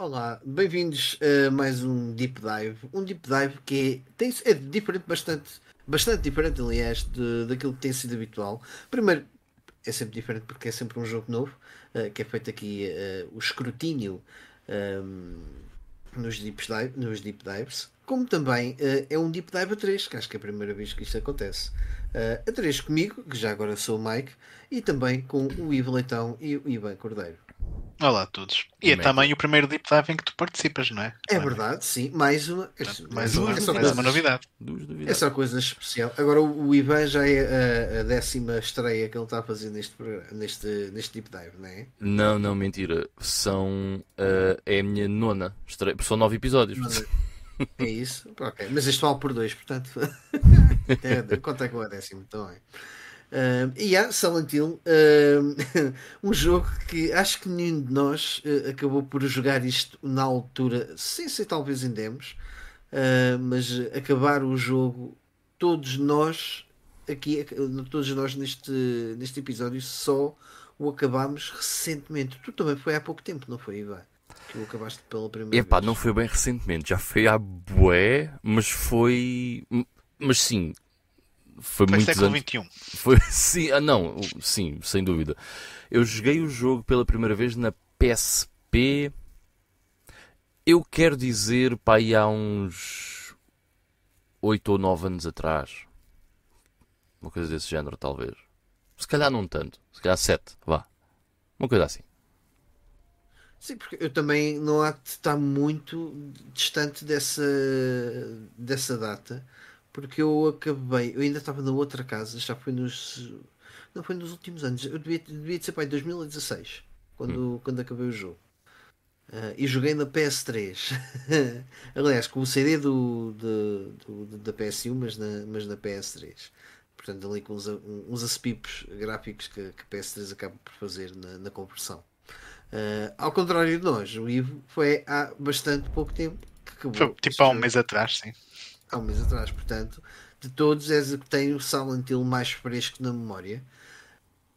Olá, bem-vindos a mais um Deep Dive. Um Deep Dive que é, tem, é diferente, bastante, bastante diferente, aliás, de, daquilo que tem sido habitual. Primeiro, é sempre diferente porque é sempre um jogo novo, uh, que é feito aqui uh, o escrutínio um, nos, deep dive, nos Deep Dives, como também uh, é um Deep Dive a 3, que acho que é a primeira vez que isto acontece. a 3 comigo, que já agora sou o Mike, e também com o Ivo Leitão e o Ivan Cordeiro. Olá a todos. E é também o primeiro deep dive em que tu participas, não é? É verdade, sim. Mais uma. mais, uma, é mais uma novidade. É só coisa especial. Agora o Ivan já é a, a, décima estreia que ele está a fazer neste, neste, neste deep dive, não é? Não, não, mentira. São. Uh, é a minha nona estreia. São nove episódios. É isso? ok. Mas este vale por dois, portanto. é, conta com a décima também. Uh, e há Silent Hill, uh, um jogo que acho que nenhum de nós uh, acabou por jogar isto na altura, sem ser talvez em demos, mas acabar o jogo, todos nós aqui, todos nós neste, neste episódio, só o acabámos recentemente. Tu também foi há pouco tempo, não foi, Ivan? Que o acabaste pela primeira Epá, vez. não foi bem recentemente, já foi há bué, mas foi. Mas sim, foi, foi muito século. XXI. Foi, sim, ah, não, sim, sem dúvida. Eu joguei o jogo pela primeira vez na PSP. Eu quero dizer, pá, aí há uns 8 ou 9 anos atrás. Uma coisa desse género, talvez. Se calhar não tanto. Se calhar 7, vá. Uma coisa assim. Sim, porque eu também não há de estar muito distante dessa, dessa data porque eu acabei, eu ainda estava na outra casa, já foi nos. Não foi nos últimos anos, eu devia, devia ser para 2016, quando, hum. quando acabei o jogo. Uh, e joguei na PS3. Aliás, com o CD do, do, do, da PS1, mas na, mas na PS3. Portanto, ali com uns, uns aspipos gráficos que, que a PS3 acaba por fazer na, na conversão. Uh, ao contrário de nós, o Ivo foi há bastante pouco tempo que acabou. Foi tipo há um mês atrás, sim há um mês atrás, portanto, de todos és o que tem o Silent Hill mais fresco na memória.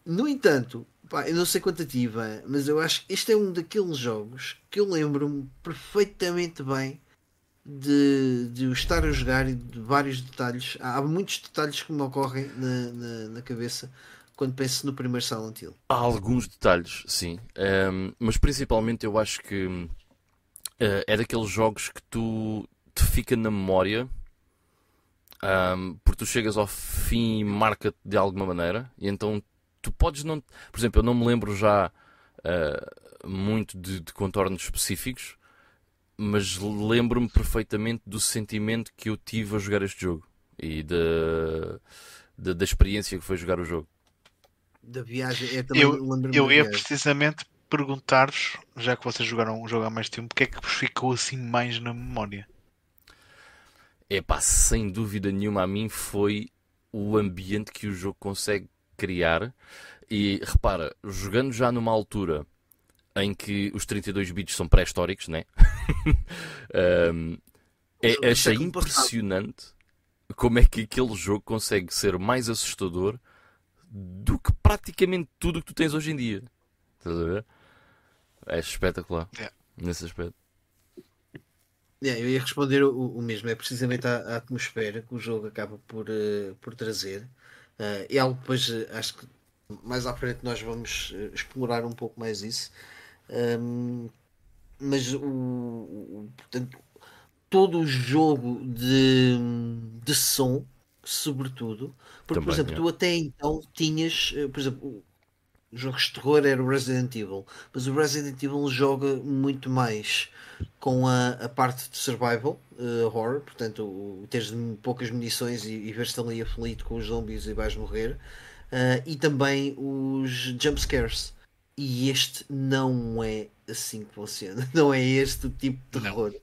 No entanto, pá, eu não sei quanto ativa, mas eu acho que este é um daqueles jogos que eu lembro-me perfeitamente bem de, de o estar a jogar e de vários detalhes. Há, muitos detalhes que me ocorrem na, na, na cabeça quando penso no primeiro Silent Hill. Há alguns detalhes, sim, um, mas principalmente eu acho que uh, é daqueles jogos que tu te fica na memória um, porque tu chegas ao fim e marca-te de alguma maneira, e então tu podes não. Por exemplo, eu não me lembro já uh, muito de, de, contornos específicos, mas lembro-me perfeitamente do sentimento que eu tive a jogar este jogo e da, da, da experiência que foi jogar o jogo. Da viagem, é eu, eu ia precisamente perguntar-vos, já que vocês jogaram um jogo há mais tempo, o que é que vos ficou assim mais na memória? É pá, sem dúvida nenhuma, a mim foi o ambiente que o jogo consegue criar. E repara, jogando já numa altura em que os 32 bits são pré-históricos, né? um, é, achei impressionante como é que aquele jogo consegue ser mais assustador do que praticamente tudo que tu tens hoje em dia. Estás a ver? É espetacular yeah. nesse aspecto. Yeah, eu ia responder o, o mesmo, é precisamente a, a, atmosfera que o jogo acaba por, uh, por trazer. Uh, e algo depois uh, acho que mais à frente nós vamos explorar um pouco mais isso. Um, mas o, o, portanto, todo o jogo de, de som, sobretudo, porque Também, por exemplo, é. tu até então tinhas, por exemplo, jogos de terror era o Resident Evil, mas o Resident Evil joga muito mais com a, a parte de survival uh, horror, portanto, o, teres poucas munições e, e ver-te ali aflito com os zombies e vais morrer, uh, e também os jump scares. E este não é assim que funciona, não é este o tipo de terror.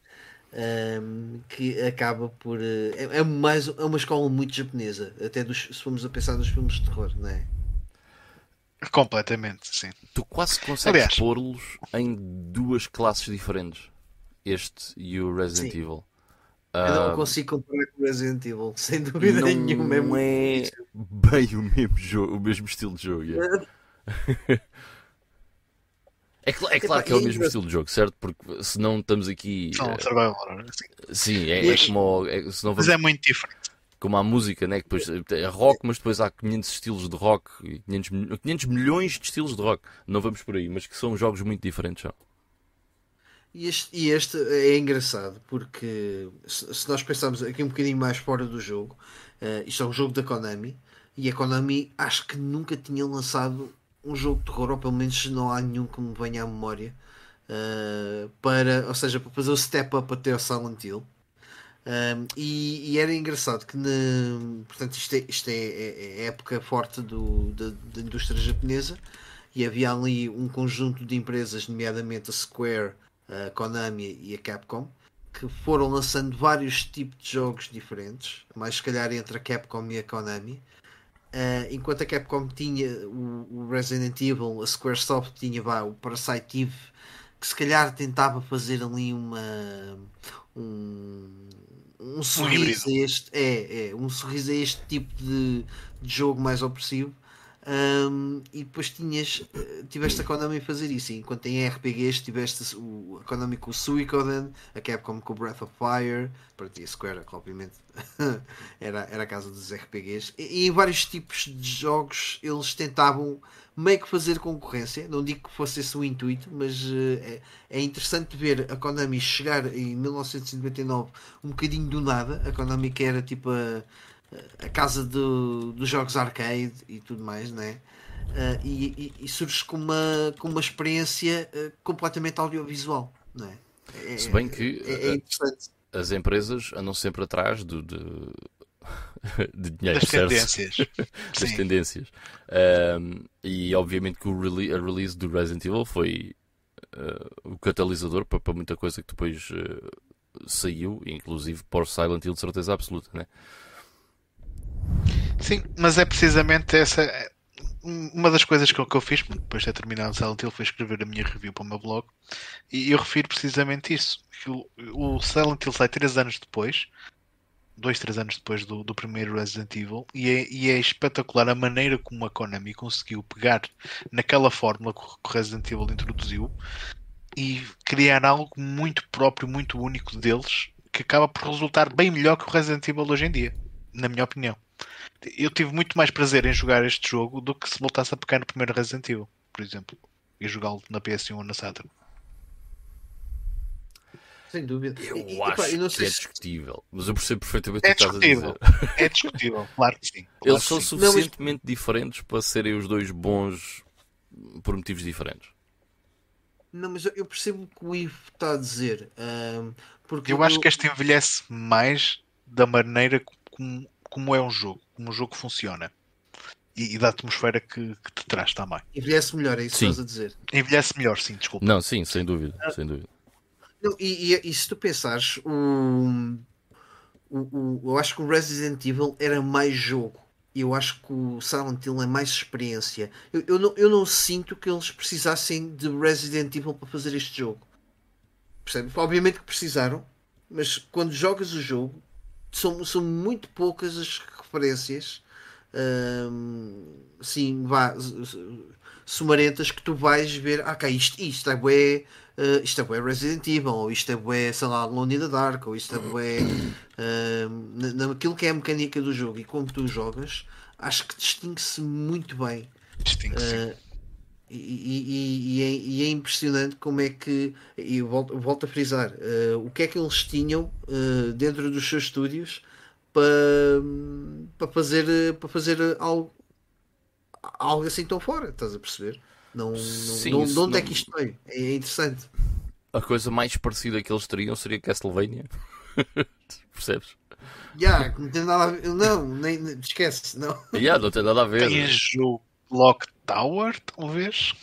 Um, ehm, que acaba por. Uh, é, é, mais, é uma escola muito japonesa, até dos, se formos a pensar nos filmes de terror, não é? Completamente, sim. Tu quase consegues pôr-los em duas classes diferentes. Este e o Resident sim. Evil. Eu não consigo comparar com o Resident Evil, sem dúvida não nenhuma. Não é bem o mesmo, jogo, o mesmo estilo de jogo. Yeah. É, cl- é claro que é o mesmo estilo de jogo, certo? Porque se não estamos aqui. São eh, survival horror. Sim. sim, é, é Mas- como. é- se não Mas é muito diferente. Como a música, né? Depois é rock, mas depois há 500 estilos de rock e 500, mil- 500 milhões de estilos de rock. Não vamos por aí, mas que são jogos muito diferentes. São. E este, e este é engraçado porque se, se nós pensarmos aqui um bocadinho mais fora do jogo, eh, isto é um jogo da Konami e a Konami acho que nunca tinha lançado um jogo de terror, ou pelo menos não há nenhum que me venha à memória, eh, para, ou seja, para fazer o step up até ao Silent Hill. Um, e, e era engraçado que na, portanto isto é, isto é, é- é época forte do, da, da indústria japonesa e havia ali um conjunto de empresas, nomeadamente a Square, a Konami e a Capcom, que foram lançando vários tipos de jogos diferentes, mais se calhar entre a Capcom e a Konami. Uh, enquanto a Capcom tinha o, o Resident Evil, a Squaresoft tinha o Parasite Eve, que se calhar tentava fazer ali uma um, um sorriso a este é, é um sorriso a este tipo de, de jogo mais opressivo. Um, e depois tinhas eh, tiveste a Konami a fazer isso enquanto em RPGs tiveste o, a Konami com o Suikoden a Capcom com o Breath of Fire para ti a Square que obviamente era, era a casa dos RPGs e, e em vários tipos de jogos eles tentavam meio que fazer concorrência não digo que fosse esse o intuito mas eh, é, interessante ver a Konami chegar em 1999 um bocadinho do nada a Konami que era tipo a a casa do, dos jogos arcade e tudo mais, né? Uh, e, e, e surge com uma, com uma experiência uh, completamente audiovisual, não é? É- Se bem que, é, é uh, interessante. As empresas andam sempre atrás do, de, de dinheiro, Das certo? tendências. das Sim. tendências. Um, e obviamente que o rele- a release do Resident Evil foi uh, o catalisador para, para muita coisa que depois uh, saiu, inclusive o Silent Hill de certeza absoluta, né? Sim, mas é precisamente essa. Uma das coisas que eu, que eu fiz depois de ter terminado o Silent Hill foi escrever a minha review para o meu blog e eu refiro precisamente isso. Que o, o Silent Hill sai 3 anos depois, 2, 3 anos depois do, do primeiro Resident Evil, e é, e é espetacular a maneira como a Konami conseguiu pegar naquela fórmula que o Resident Evil introduziu e criar algo muito próprio, muito único deles, que acaba por resultar bem melhor que o Resident Evil hoje em dia, na minha opinião. Eu tive muito mais prazer em jogar este jogo do que se voltasse a pegar no primeiro Resident Evil, por exemplo, e jogá-lo na PS1 ou na Saturn. Sem dúvida. Eu E- acho eu que sei é discutível, mas eu percebo perfeitamente É o que estás a dizer. É discutível, claro que sim. claro Eles que são sim. Não, mas- suficientemente diferentes para serem os dois bons por motivos diferentes. Não, mas eu- eu percebo o que o Ivo está a dizer. ahm, porque Eu acho que este envelhece mais da maneira como, como é um jogo, como o jogo funciona. E, e da atmosfera que, que te traz também. envelhece melhor, é isso que Sim. estás a dizer. Envelhece melhor, sim, desculpa. Não, sim, sem dúvida, sem dúvida. Não, e, e- e se tu pensares, o, o, o- eu acho que o Resident Evil era mais jogo. Eu acho que o Silent Hill é mais experiência. Eu, eu, não, eu não sinto que eles precisassem de Resident Evil para fazer este jogo. Percebe? Obviamente que precisaram, mas quando jogas o jogo, são, são muito poucas as referências hum, assim, vá, sumarentas que tu vais ver, ah, ok, isto, isto é bué, eh, isto é bué Resident Evil, ou isto é bué, sei lá, Alone in the Dark, ou isto é bué na- naquilo que é a mecânica do jogo e como tu jogas, acho que distingue-se muito bem. Distingue-se. Uh, e, e- e- é, e é impressionante como é que, e volto, volto a frisar, uh, o que é que eles tinham uh, dentro dos seus estúdios para, para fazer, uh, para fazer algo, algo assim tão fora, estás a perceber? Não, não, Sim, não- isso de onde é não- que isto veio? É interessante. A coisa mais parecida que eles teriam seria Castlevania. Percebes? Já, não tem nada a ver. Não, nem, nem- esquece. Não. Yeah, não tem nada a ver. Tens o Clock Tower, talvez,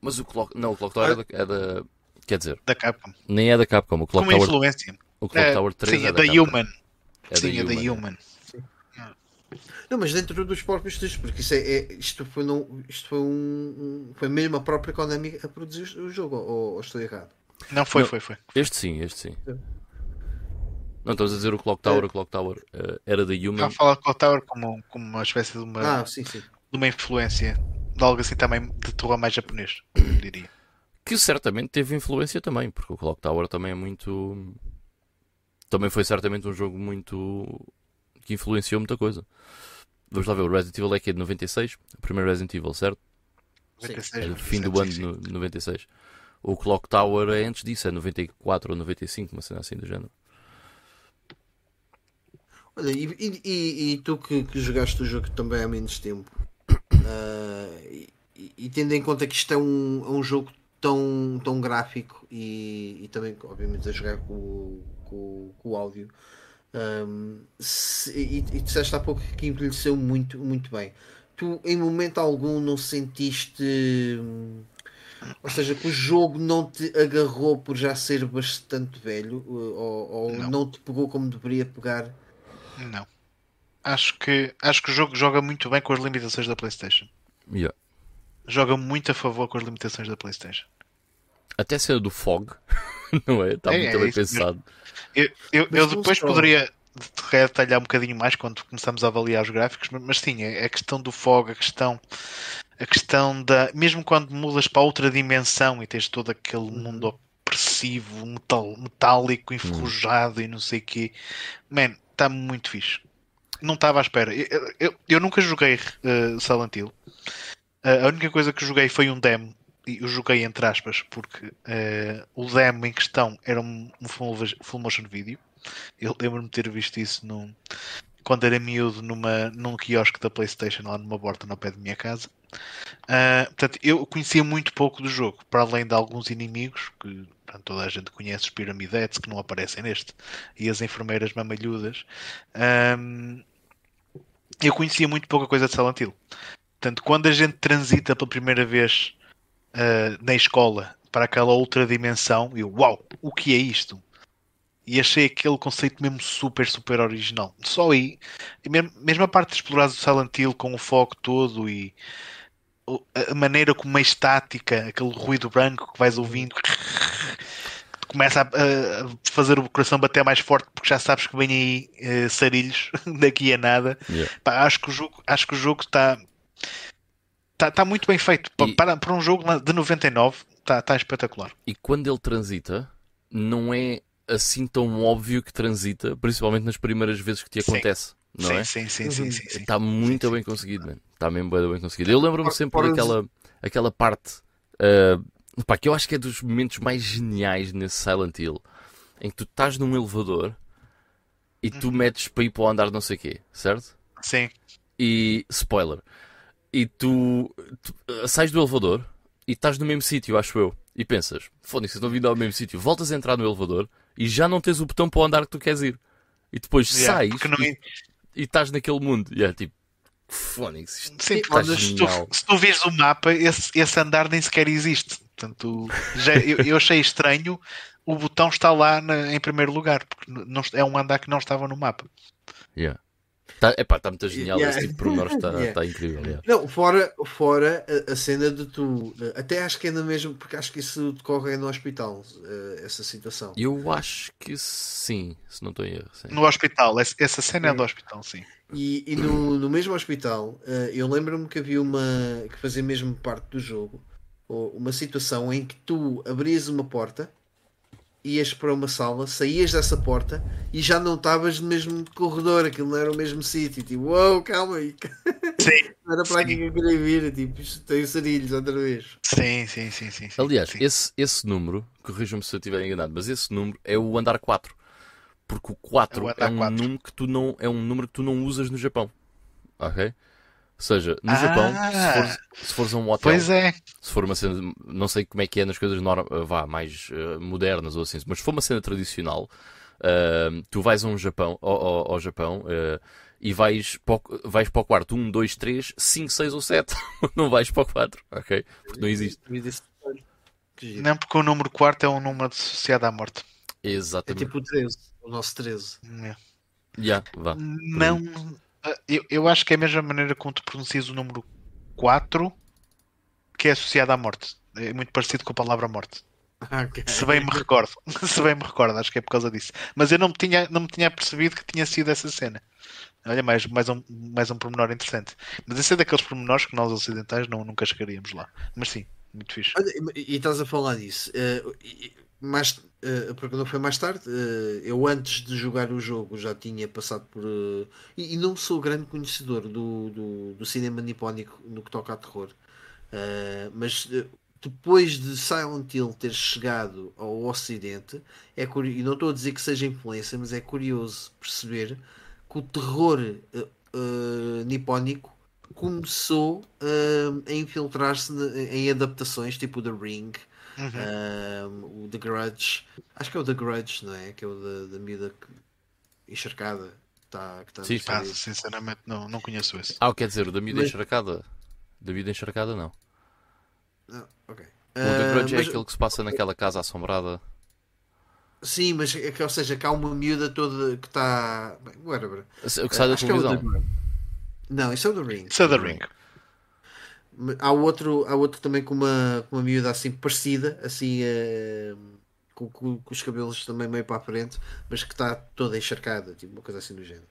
Mas o Clock, não, o Clock Tower é da, é da- Quer dizer, da Capcom. nem é da Capcom. O Clock Como Tower, influência. o Clock É, Tower 3 sim, é, é da da. Human. É sim, é da Human. Human. Não, mas dentro dos próprios estúdios, porque isso é, é- isto foi, não, isto foi um, foi mesmo a própria Konami a produzir o jogo, ou, ou estou errado? Não foi, Não. foi, foi. Este sim, este sim. É. Não, estamos a dizer o Clock Tower. O Clock Tower eh, era da Estava Human. a falar de Clock Tower como, como uma espécie de uma, Ah, sim, sim. de uma influência de algo assim também de terror mais japonês, diria. que certamente teve influência também, porque o Clock Tower também é muito. Também foi certamente um jogo muito. Que influenciou muita coisa. Vamos lá ver, o Resident Evil é que é de 96, o primeiro Resident Evil, certo? Sim. 96, É do fim do 97, ano sim, no- 96. O Clock Tower é antes disso, é 94 ou 95, uma cena assim do género. Olha, e, e- e- e tu que, que jogaste o jogo também há menos tempo, ah, e, e tendo em conta que isto é um, é um jogo tão, tão gráfico e, e também, obviamente, a jogar com, com, o- com o áudio, ahm, se- e, e disseste há pouco que envelheceu muito, muito bem. Tu, em momento algum, não sentiste. hum, Ou seja, que o jogo não te agarrou por já ser bastante velho ou, ou Não. não te pegou como deveria pegar Não. Acho que, acho que o jogo joga muito bem com as limitações da PlayStation. Yeah. Joga muito a favor com as limitações da PlayStation. Até a cena do Fog, não é? Está É, muito é bem mesmo. pensado. Eu, eu, eu depois só. poderia detalhar um bocadinho mais quando começamos a avaliar os gráficos, mas, mas sim, é a questão do fog, a questão, a questão da. Mesmo quando mudas para outra dimensão e tens todo aquele mundo opressivo, metal, metálico, enferrujado e não sei o quê, man, está muito fixe. Não estava à espera. Eu, eu, eu nunca joguei uh, Silent Hill. Uh, a única coisa que joguei foi um demo. Eu joguei entre aspas, porque uh, o demo em questão era um, um full, motion video. Eu lembro-me de ter visto isso num, quando era miúdo numa, num quiosque da Playstation lá numa borda no pé da minha casa. Uh, portanto, eu conhecia muito pouco do jogo, para além de alguns inimigos que portanto, toda a gente conhece, os piramidetes que não aparecem neste, e as enfermeiras mamalhudas. Um, eu conhecia muito pouca coisa de Silent Hill. Portanto, quando a gente transita pela primeira vez uh, na escola para aquela outra dimensão, eu, uau, o que é isto? E achei aquele conceito mesmo super, super original. Só aí, e mesmo, a parte de explorar do Silent Hill com o foco todo e o- a maneira como é estática, aquele ruído branco que vais ouvindo, que começa a, a fazer o coração bater mais forte porque já sabes que vem aí eh, sarilhos daqui a nada. Yeah. Pá, acho que o jogo acho que o jogo está está tá muito bem feito E- para, para um jogo de 99 está tá espetacular E quando ele transita, não é assim tão óbvio que transita, principalmente nas primeiras vezes que te Sim. acontece. Não sim, é? sim, sim, sim, sim, sim. Está muito bem conseguido, mano. Está mesmo bem, bem conseguido. Eu lembro-me sempre fora daquela aquela parte ah, pá, que eu acho que é dos momentos mais geniais nesse Silent Hill em que tu estás num elevador e tu Uhum. metes para ir para o andar não sei quê, certo? Sim. E spoiler, e tu, tu, ah, sais do elevador e estás no mesmo sítio, acho eu, e pensas, foda-se, estão vindo ao mesmo sítio, voltas a entrar no elevador e já não tens o botão para o andar que tu queres ir. E depois Yeah, sais não- e, e estás naquele mundo. E é tipo, fónix, isto Sim, está mas se tu, se tu vires o mapa, esse, esse andar nem sequer existe. Portanto, já, eu, eu achei estranho o botão está lá na- em primeiro lugar, porque não, é um andar que não estava no mapa. Yeah. Tá, epá, está muito genial, Yeah. esse tipo de pormenores está Yeah. está incrível. yeah. Não, fora, fora a, a cena de tu, até acho que é na mesma, porque acho que isso decorre no hospital, eh, essa situação. Eu acho que sim, se não estou em erro. Sim. No hospital, essa cena é do hospital, sim. E, e no, no mesmo hospital, eh, eu lembro-me que havia uma que fazia mesmo parte do jogo, uma situação em que tu abrias uma porta, ias para uma sala, saías dessa porta e já não estavas no mesmo corredor, aquilo não era o mesmo sítio. Tipo, uou, calma aí, Sim, não era para aqui que eu queria vir. Tipo, isto tem sarilhos outra vez. sim, sim, sim. sim, sim. Aliás, sim. esse, esse número, corrijam-me se eu estiver enganado, mas esse número é o andar 4. Porque o 4 É o é, um 4. número que tu não é um número que tu não usas no Japão. Ok? Ou seja, no Ah. Japão, se fores, se fores a um hotel, Pois é, se for uma cena, não sei como é que é nas coisas norm- vá, mais eh, modernas ou assim, mas se for uma cena tradicional, ah, tu vais a um Japão, ao, ao- ao Japão eh, e vais para, o, vais para o quarto 1, 2, 3, 5, 6 ou 7. não vais para o 4, ok? Porque não existe. Não porque o número 4 é um número associado à morte. É Exatamente. tipo o 13, o nosso 13. É. Já, vá. Não, eu, eu acho que é a mesma maneira como tu pronuncias o número 4 que é associado à morte. É muito parecido com a palavra morte. Ah, ok. Se bem me recordo. Se bem me recordo, acho que é por causa disso. Mas eu não me tinha, não me tinha percebido que tinha sido essa cena. Olha, mais, mais, um, mais um pormenor interessante. Mas esse é daqueles pormenores que nós ocidentais não, nunca chegaríamos lá. Mas sim, Muito fixe. Olha, e, e estás a falar disso. Uh, e, mais, uh, porque não foi mais tarde, uh, eu antes de jogar o jogo já tinha passado por. Uh, e, e, não sou grande conhecedor do, do, do, cinema nipónico no que toca a terror, mas depois de Silent Hill ter chegado ao Ocidente, é curioso, e não estou a dizer que seja influência, mas é curioso perceber que o terror nipónico começou a infiltrar-se em adaptações tipo The Ring Uhum. Um, o The Grudge, acho que é o The Grudge, não é? Que é o da, da miúda encharcada. Tá, que tá Sim, ah, sinceramente não, não conheço esse. Ah, quer dizer, o da miúda mas... encharcada? Da miúda encharcada, não. Não, ok. O The Grudge uh, é aquele que se passa naquela casa assombrada. Sim, mas é que, ou seja, que há uma miúda toda que está. Whatever. O que sai da televisão. É não, isso é o The Ring. Isso é The Ring. Há outro, há outro também com uma, com uma miúda assim parecida, assim uh, com, com, com, os cabelos também meio para a frente, mas que está toda encharcada, tipo uma coisa assim do género.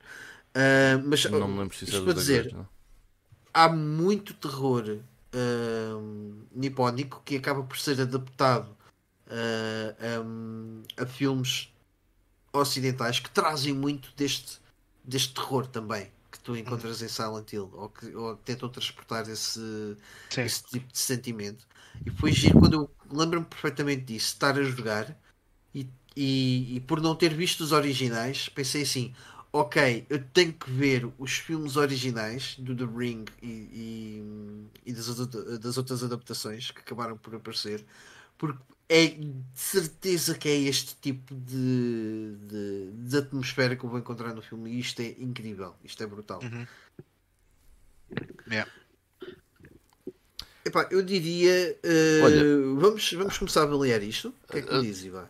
Uh, mas não me lembro se isso é para dizer, há muito terror uh, nipónico que acaba por ser adaptado um, a filmes ocidentais que trazem muito deste, deste terror também tu encontras em Silent Hill ou que, ou tentam transportar esse, esse tipo de sentimento. E foi giro quando eu lembro-me perfeitamente disso, estar a jogar e, e, e, por não ter visto os originais, pensei assim: ok, eu tenho que ver os filmes originais do The Ring e, e, e das, das outras adaptações que acabaram por aparecer, porque é de certeza que é este tipo de, de, de, atmosfera que eu vou encontrar no filme e isto é incrível, isto é brutal. Uhum. Yeah. Epá, eu diria uh, Olha, vamos, vamos começar a avaliar isto. O que é que uh, diz, Ivan?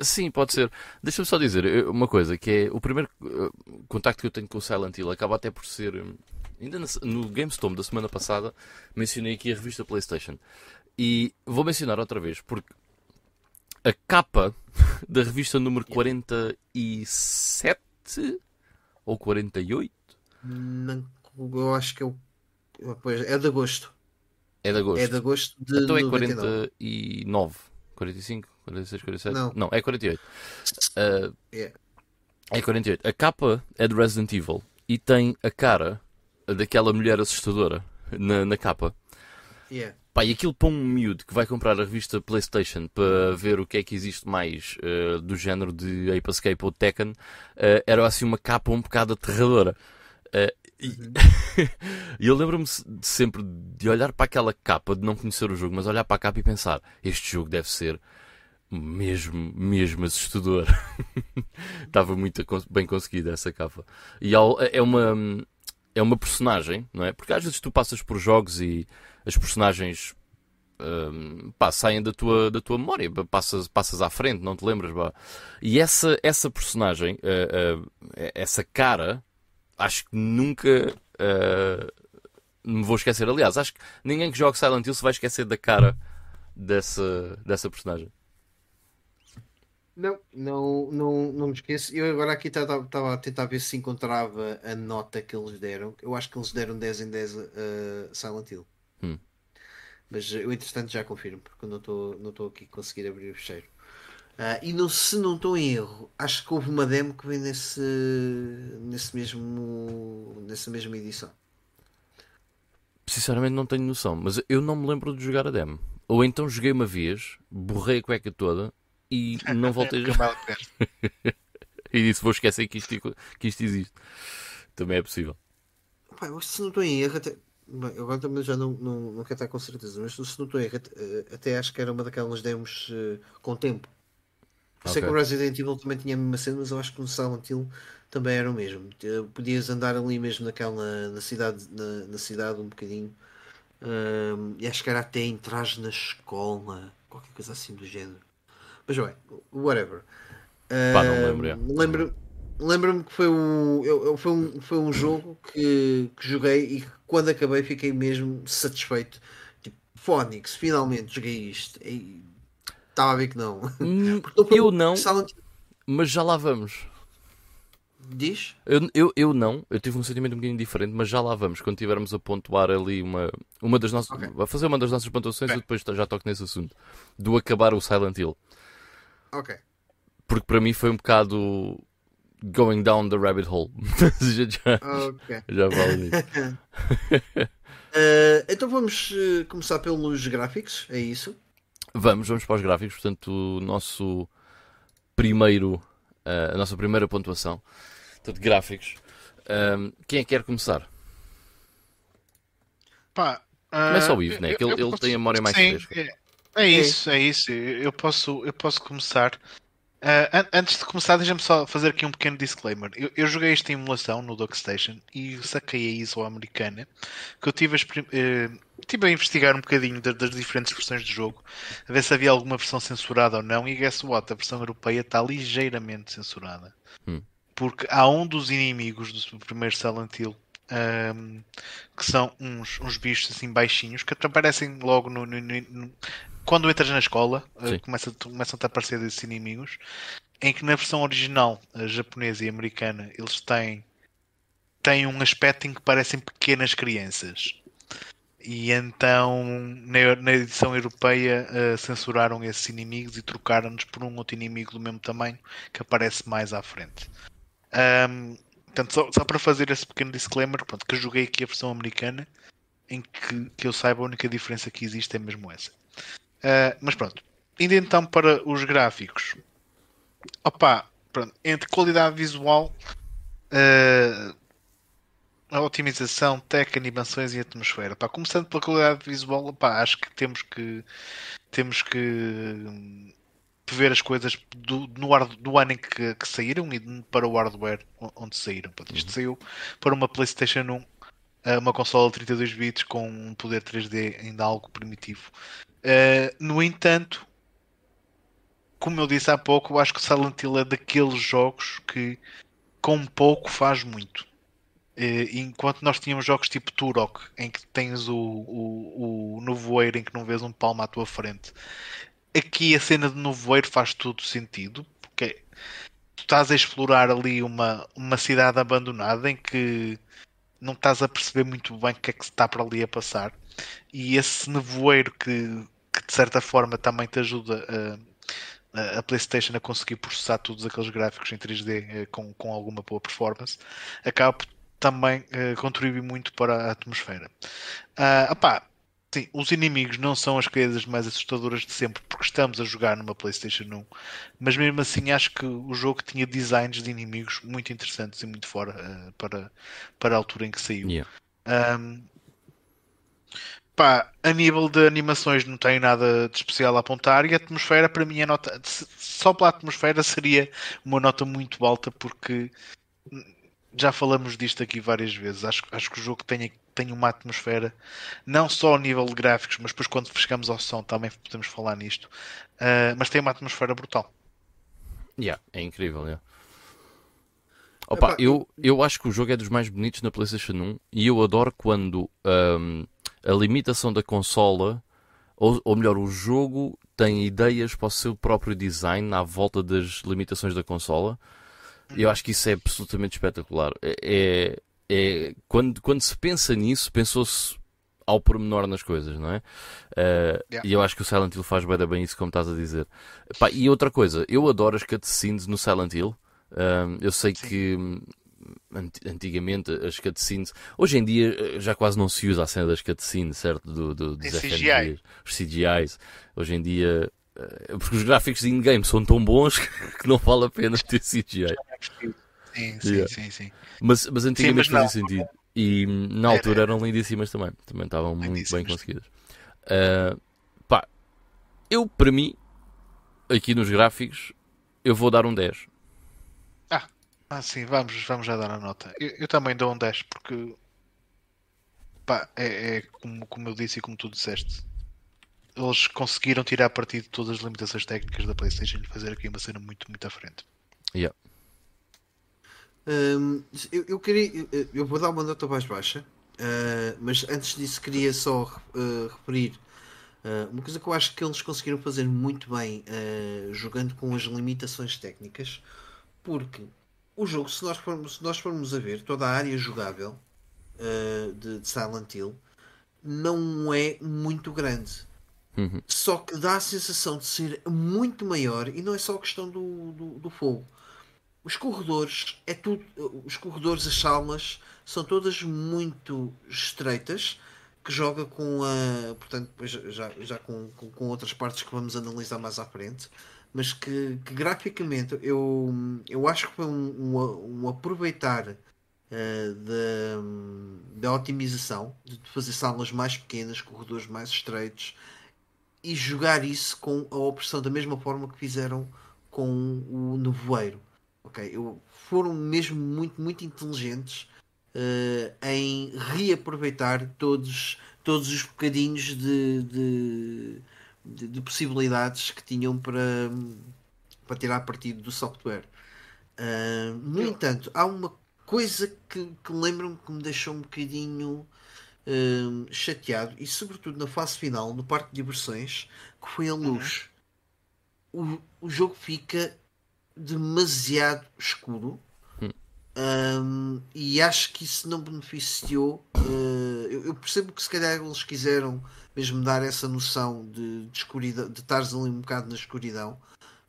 Sim, pode ser. Deixa-me só dizer uma coisa, que é o primeiro contacto que eu tenho com o Silent Hill acaba até por ser. Ainda no GameStorm da semana passada mencionei aqui a revista PlayStation. E vou mencionar outra vez, porque a capa da revista número 47 ou 48? Não, eu acho que é o. Pois, é de agosto. É de agosto. É de agosto de Então é 49, 45, 46, 47? Não, não é 48. Uh, é. é 48. A capa é de Resident Evil e tem a cara daquela mulher assustadora na, na capa. Yeah. Pá, e aquilo para um miúdo que vai comprar a revista PlayStation para ver o que é que existe mais uh, do género de Ape Escape ou Tekken, uh, era assim uma capa um bocado aterradora. Uh, e eu lembro-me sempre de olhar para aquela capa, de não conhecer o jogo, mas olhar para a capa e pensar: este jogo deve ser mesmo, mesmo assustador. Estava muito bem conseguida essa capa. E é uma, é uma personagem, não é? Porque às vezes tu passas por jogos e as personagens um, pá, saem da tua, da tua memória, passas, passas à frente, não te lembras. Pá. E essa, essa personagem, uh, uh, essa cara, acho que nunca uh, me vou esquecer. Aliás, acho que ninguém que jogue Silent Hill se vai esquecer da cara dessa, dessa personagem. Não, não, não, não me esqueço. Eu agora aqui estava a tentar ver se encontrava a nota que eles deram. Eu acho que eles deram 10 em 10 a Silent Hill. Hum. Mas eu, entretanto, já confirmo, porque eu não estou não aqui a conseguir abrir o fecheiro. Uh, e não, se não estou em erro, acho que houve uma demo que vem nesse, nesse mesmo, nessa mesma edição. Sinceramente, não tenho noção, mas eu não me lembro de jogar a demo. Ou então joguei uma vez, borrei a cueca toda e não voltei a jogar. e disse: Vou esquecer que isto, que isto existe. Também é possível. Pai, se não estou em erro, até, Bem, agora também já não, não, não quero estar com certeza, mas se não estou erro, até, até acho que era uma daquelas demos uh, com tempo. Okay. Sei que o Resident Evil também tinha a mesma cena, mas eu acho que no Silent Hill também era o mesmo. Podias andar ali mesmo naquela na cidade, na, na cidade um bocadinho. Um, e acho que era até entrar na escola, qualquer coisa assim do género. Mas bem, whatever. Pá, não lembro. É. Lembro, lembro-me que foi um, eu, foi um, foi um jogo que, que joguei e quando acabei fiquei mesmo satisfeito. Tipo, Phonics, finalmente joguei isto. Estava a ver que não. Hum, eu não, Silent... mas já lá vamos. Diz? Eu, eu, eu não, eu tive um sentimento um bocadinho diferente, mas já lá vamos, quando tivermos a pontuar ali uma, uma das nossas. Ok. A fazer uma das nossas pontuações, Ok. eu depois já toco nesse assunto. Do acabar o Silent Hill. Ok. Porque para mim foi um bocado going down the rabbit hole. já, já, Ok. já vale nisso. Eh, então vamos eh, começar pelos gráficos, é isso? Vamos, vamos para os gráficos. Portanto, o nosso primeiro, eh, a nossa primeira pontuação. Portanto, gráficos. Ahm, quem é que quer começar? Pá, Começa o Ivo, né? eu- Que ele, eu ele posso- tem a memória mais Sim, fresca. é, é isso, é isso. Eu posso, eu posso começar. An- antes de começar, deixa-me só fazer aqui um pequeno disclaimer. Eu, eu joguei esta emulação no DuckStation e saquei a ISO americana que eu tive a, eh, tive a investigar um bocadinho da- das, diferentes versões de jogo, a ver se havia alguma versão censurada ou não. E guess what? A versão europeia está ligeiramente censurada. Hum. Porque há um dos inimigos do primeiro Silent Hill ahm, que são uns, uns bichos assim baixinhos que aparecem logo no- no- no- quando entras na escola eh, começa, começam a aparecer esses inimigos em que na versão original eh, japonesa e americana eles têm têm um aspecto em que parecem pequenas crianças. E então na, na edição europeia eh, censuraram esses inimigos e trocaram-nos por um outro inimigo do mesmo tamanho que aparece mais à frente. Ahm, Portanto, só, só para fazer esse pequeno disclaimer, pronto, que eu joguei aqui a versão americana, em que, que eu saiba a única diferença que existe é mesmo essa. Ah, mas pronto, indo então para os gráficos. Opa, pronto, entre qualidade visual, ah, a otimização, tech, animações e atmosfera. Pá, começando pela qualidade visual, opá, acho que temos que temos que hum, ver as coisas do, no ar, do ano em que, que saíram e para o hardware onde saíram. Isto saiu para uma PlayStation 1, eh, uma consola de 32 bits com um poder 3D ainda algo primitivo. Eh, no entanto, como eu disse há pouco, eu acho que Silent Hill é daqueles jogos que com pouco faz muito. Eh, enquanto nós tínhamos jogos tipo Turok, em que tens o, o, o nevoeiro em que não vês um palmo à tua frente, aqui a cena de nevoeiro faz todo sentido, porque tu estás a explorar ali uma, uma cidade abandonada em que não estás a perceber muito bem o que é que se está para ali a passar, e esse nevoeiro que, que de certa forma também te ajuda a, a- PlayStation a conseguir processar todos aqueles gráficos em 3D eh, com, com alguma boa performance, acaba também eh, contribuir muito para a atmosfera. Ah, opá, sim, os inimigos não são as coisas mais assustadoras de sempre porque estamos a jogar numa PlayStation 1, mas mesmo assim acho que o jogo tinha designs de inimigos muito interessantes e muito fora eh, para, para a altura em que saiu. Yeah. Um, pá, a nível de animações não tem nada de especial a apontar e a atmosfera para mim é nota só pela atmosfera seria uma nota muito alta porque já falamos disto aqui várias vezes acho, acho que o jogo tem, tem uma atmosfera não só a nível de gráficos mas depois quando chegamos ao som também podemos falar nisto Ah, mas tem uma atmosfera brutal Yeah, é incrível, yeah. Opa, eu, eu acho que o jogo é dos mais bonitos na PlayStation 1 e eu adoro quando ahm, a limitação da consola, ou, ou melhor, o jogo tem ideias para o seu próprio design à volta das limitações da consola. E eu acho que isso é absolutamente espetacular. É, é, é- quando, quando se pensa nisso, pensou-se ao pormenor nas coisas, não é? Uh, Yeah. E eu acho que o Silent Hill faz bem, bem isso, como estás a dizer. Pá, e outra coisa, eu adoro as cutscenes no Silent Hill. Um, eu sei Sim. que hum, ant- antigamente as cutscenes, hoje em dia eh, já quase não se usa a cena das cutscenes, certo? Do, do, dos Tem CGI. FMVs, os CGIs. Hoje em dia, eh, porque os gráficos de in-game são tão bons que não vale a pena ter CGI. Sim, sim, Yeah. sim, sim. Mas, mas antigamente mas fazia sentido. E na altura eram lindíssimas também. Também estavam muito bem conseguidas. Ah, pá, eu para mim, aqui nos gráficos, eu vou dar um 10. Ah, sim, vamos, vamos já dar a nota. Eu, eu também dou um 10 porque pá, é, é como, como eu disse e como tu disseste. Eles conseguiram tirar partido de todas as limitações técnicas da PlayStation e fazer aqui uma cena muito, muito à frente. Yeah. Hum, eu, eu queria. eu- Eu vou dar uma nota mais baixa, ah, mas antes disso queria só ah, referir ah, uma coisa que eu acho que eles conseguiram fazer muito bem jogando com as limitações técnicas, porque o jogo, se nós formos, se nós formos a ver, toda a área jogável uh, de, de, Silent Hill não é muito grande. Uhum. Só que dá a sensação de ser muito maior e não é só a questão do, do, do fogo. Os corredores, é tudo, os corredores, as salas, são todas muito estreitas que joga com a. Portanto, já, já com, com, com, outras partes que vamos analisar mais à frente, mas que, que graficamente eu, eu acho que foi um, um, um aproveitar uh, da, da otimização, de fazer salas mais pequenas, corredores mais estreitos e jogar isso com a opressão da mesma forma que fizeram com o nevoeiro. Ok, eu, foram mesmo muito, muito inteligentes uh, em reaproveitar todos, todos os bocadinhos de, de, de, de possibilidades que tinham para, para tirar partido do software. Uh, no Eu... entanto, há uma coisa que, que lembro-me que me deixou um bocadinho uh, chateado, e sobretudo na fase final, no parque de diversões, que foi a uhum. luz. Uhum. O, o jogo fica demasiado escuro um, e acho que isso não beneficiou. Uh, eu, eu, percebo que se calhar eles quiseram mesmo dar essa noção de, de escuridão, de estares ali um bocado na escuridão,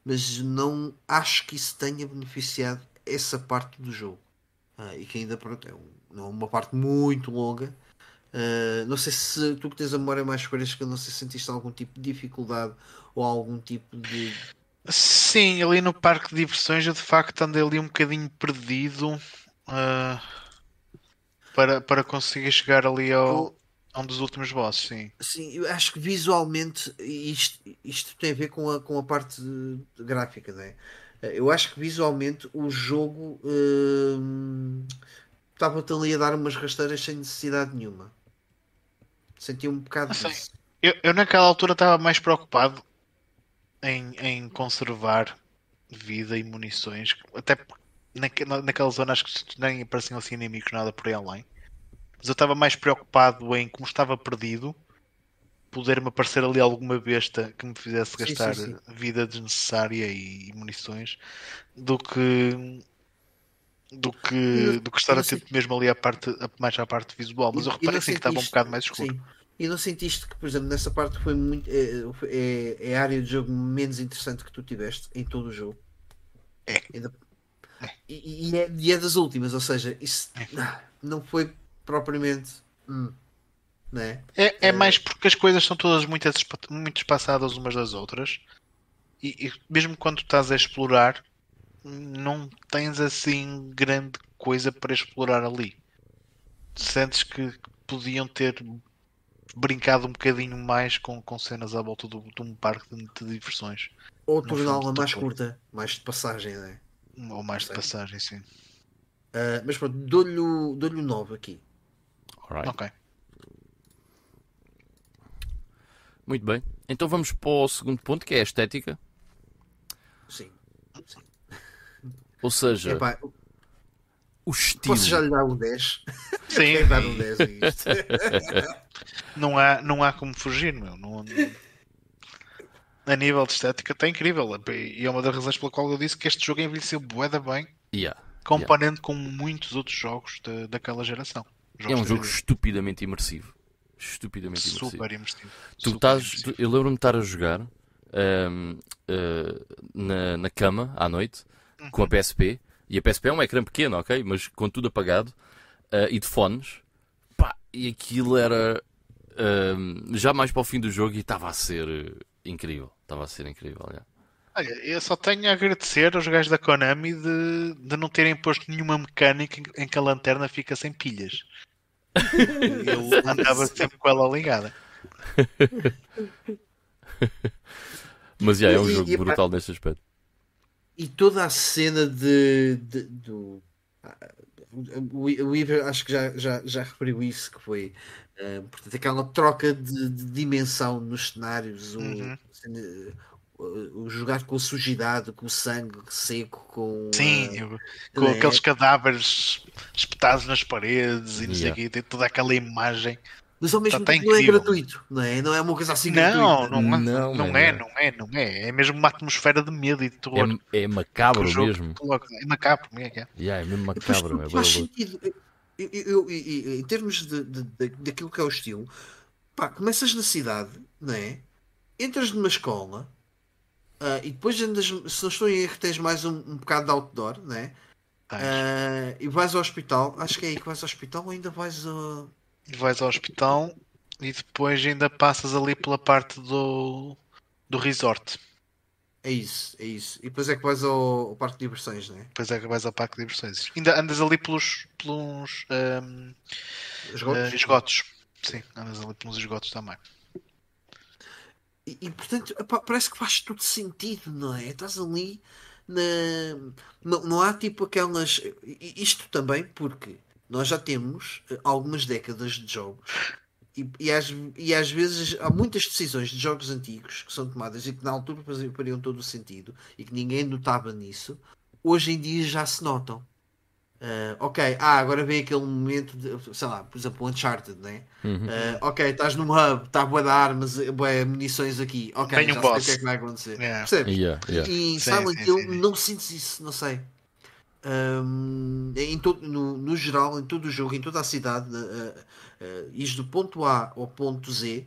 mas não acho que isso tenha beneficiado essa parte do jogo. Uh, e que ainda pronto, é, um, é uma parte muito longa. Uh, não sei se tu que tens a memória mais fresca, não sei se sentiste algum tipo de dificuldade ou algum tipo de Sim, ali no parque de diversões eu de facto andei ali um bocadinho perdido uh, para, para conseguir chegar ali ao, a um dos últimos bosses, sim. Sim, eu acho que visualmente isto, isto tem a ver com a, com a parte gráfica, não é? Eu acho que visualmente o jogo uh, estava-te ali a dar umas rasteiras sem necessidade nenhuma. Senti um bocado disso. Eu, eu naquela altura estava mais preocupado em, em conservar vida e munições. Até na, naquela zona acho que nem apareciam assim inimigos nada por aí além. Mas eu estava mais preocupado em como estava perdido poder-me aparecer ali alguma besta que me fizesse gastar sim, sim, sim. vida desnecessária e, e, munições do que do que, do que estar atento mesmo ali à parte, mais à parte visual. Mas eu reparei assim que estava um bocado mais escuro. E não sentiste que, por exemplo, nessa parte foi muito. É, é, é, a área de jogo menos interessante que tu tiveste em todo o jogo. É. Ainda, e, e, é, e é das últimas, ou seja, isso é. não foi propriamente. Hum, né? é, é mais porque as coisas são todas muito, muito espaçadas umas das outras. E, e mesmo quando estás a explorar, não tens assim grande coisa para explorar ali. Sentes que podiam ter brincado um bocadinho mais com, com cenas à volta do, de um parque de, de diversões. Ou torná-la mais curta, mais de passagem, né? Ou mais de passagem, sim. Uh, mas pronto, dou-lhe o dou 9 aqui. Alright. Ok. Muito bem. Então vamos para o segundo ponto, que é a estética. Sim. Sim. Ou seja, Epá, o estilo. Posso já lhe dar um 10? Sim. dar um 10 a isto. não, há, não há como fugir, meu. Não, não... A nível de estética está incrível. E é uma das razões pela qual eu disse que este jogo envelheceu boeda bem. Yeah. Comparando yeah. com muitos outros jogos de, daquela geração. Jogos é um jogo estupidamente imersivo. Estupidamente imersivo. Super imersivo. Tu Super estás, imersivo. eu lembro-me de estar a jogar um, uh, na, na cama à noite uhum. com a PSP e a PSP é um ecrã pequeno, ok? Mas com tudo apagado uh, e de fones. Pá, e aquilo era uh, já mais para o fim do jogo e estava a ser uh, incrível. Estava a ser incrível, yeah. Olha, eu só tenho a agradecer aos gajos da Konami de, de não terem posto nenhuma mecânica em que a lanterna fica sem pilhas. eu andava sempre com ela ligada. Mas já, é um jogo brutal nesse aspecto e toda a cena de, de do o Weaver acho que já, já, já referiu isso que foi uh, portanto, aquela troca de, de, dimensão nos cenários o, uhum. o, o, jogar com a sujidade com o sangue seco com sim uh, com né? aqueles cadáveres espetados nas paredes e não sei yeah. tem toda aquela imagem Mas ao mesmo Tá- tá tempo não é gratuito, não é? Não é uma coisa assim Não, gratuita. não, Não, não, mano, é, não. não é, não é. É mesmo uma atmosfera de medo e de terror. É, é macabro mesmo. É macabro, é que é. Yeah, é mesmo macabro. É faz sentido. Eu- eu- eu- eu- em termos de, de- de- daquilo que é o estilo, pá, começas na cidade, não é? Entras numa escola ah, e depois andas, se não estou em erro, tens mais um, um bocado de outdoor, não é? Ah, e vais ao hospital, acho que é aí que vais ao hospital ou ainda vais a. Vais ao hospital e depois ainda passas ali pela parte do, do resort. É isso, é isso. E depois é que vais ao, ao parque de diversões, não é? Depois é que vais ao parque de diversões. Ainda andas ali pelos, pelos ahm, Esgotos. ah, esgotos. Sim, andas ali pelos esgotos também. E, e, portanto, epá, parece que faz tudo sentido, não é? Estás ali na. Não, não há tipo aquelas. Isto também porque nós já temos eh, algumas décadas de jogos e, e, às, e às vezes há muitas decisões de jogos antigos que são tomadas e que na altura fariam todo o sentido e que ninguém notava nisso, hoje em dia já se notam. Ah, ok, ah, agora vem aquele momento de, sei lá, por exemplo, o Uncharted, né? Uhum. Uh, ok, estás num hub, está boa de armas, boa munições aqui. Ok, um já sei o que é que vai acontecer. Yeah. Percebes? Yeah, yeah. E em Sim, Silent Hill sim. não sentes isso, não sei. Um, em todo, no, no geral, em todo o jogo, em toda a cidade, uh, uh, do ponto A ao ponto Z,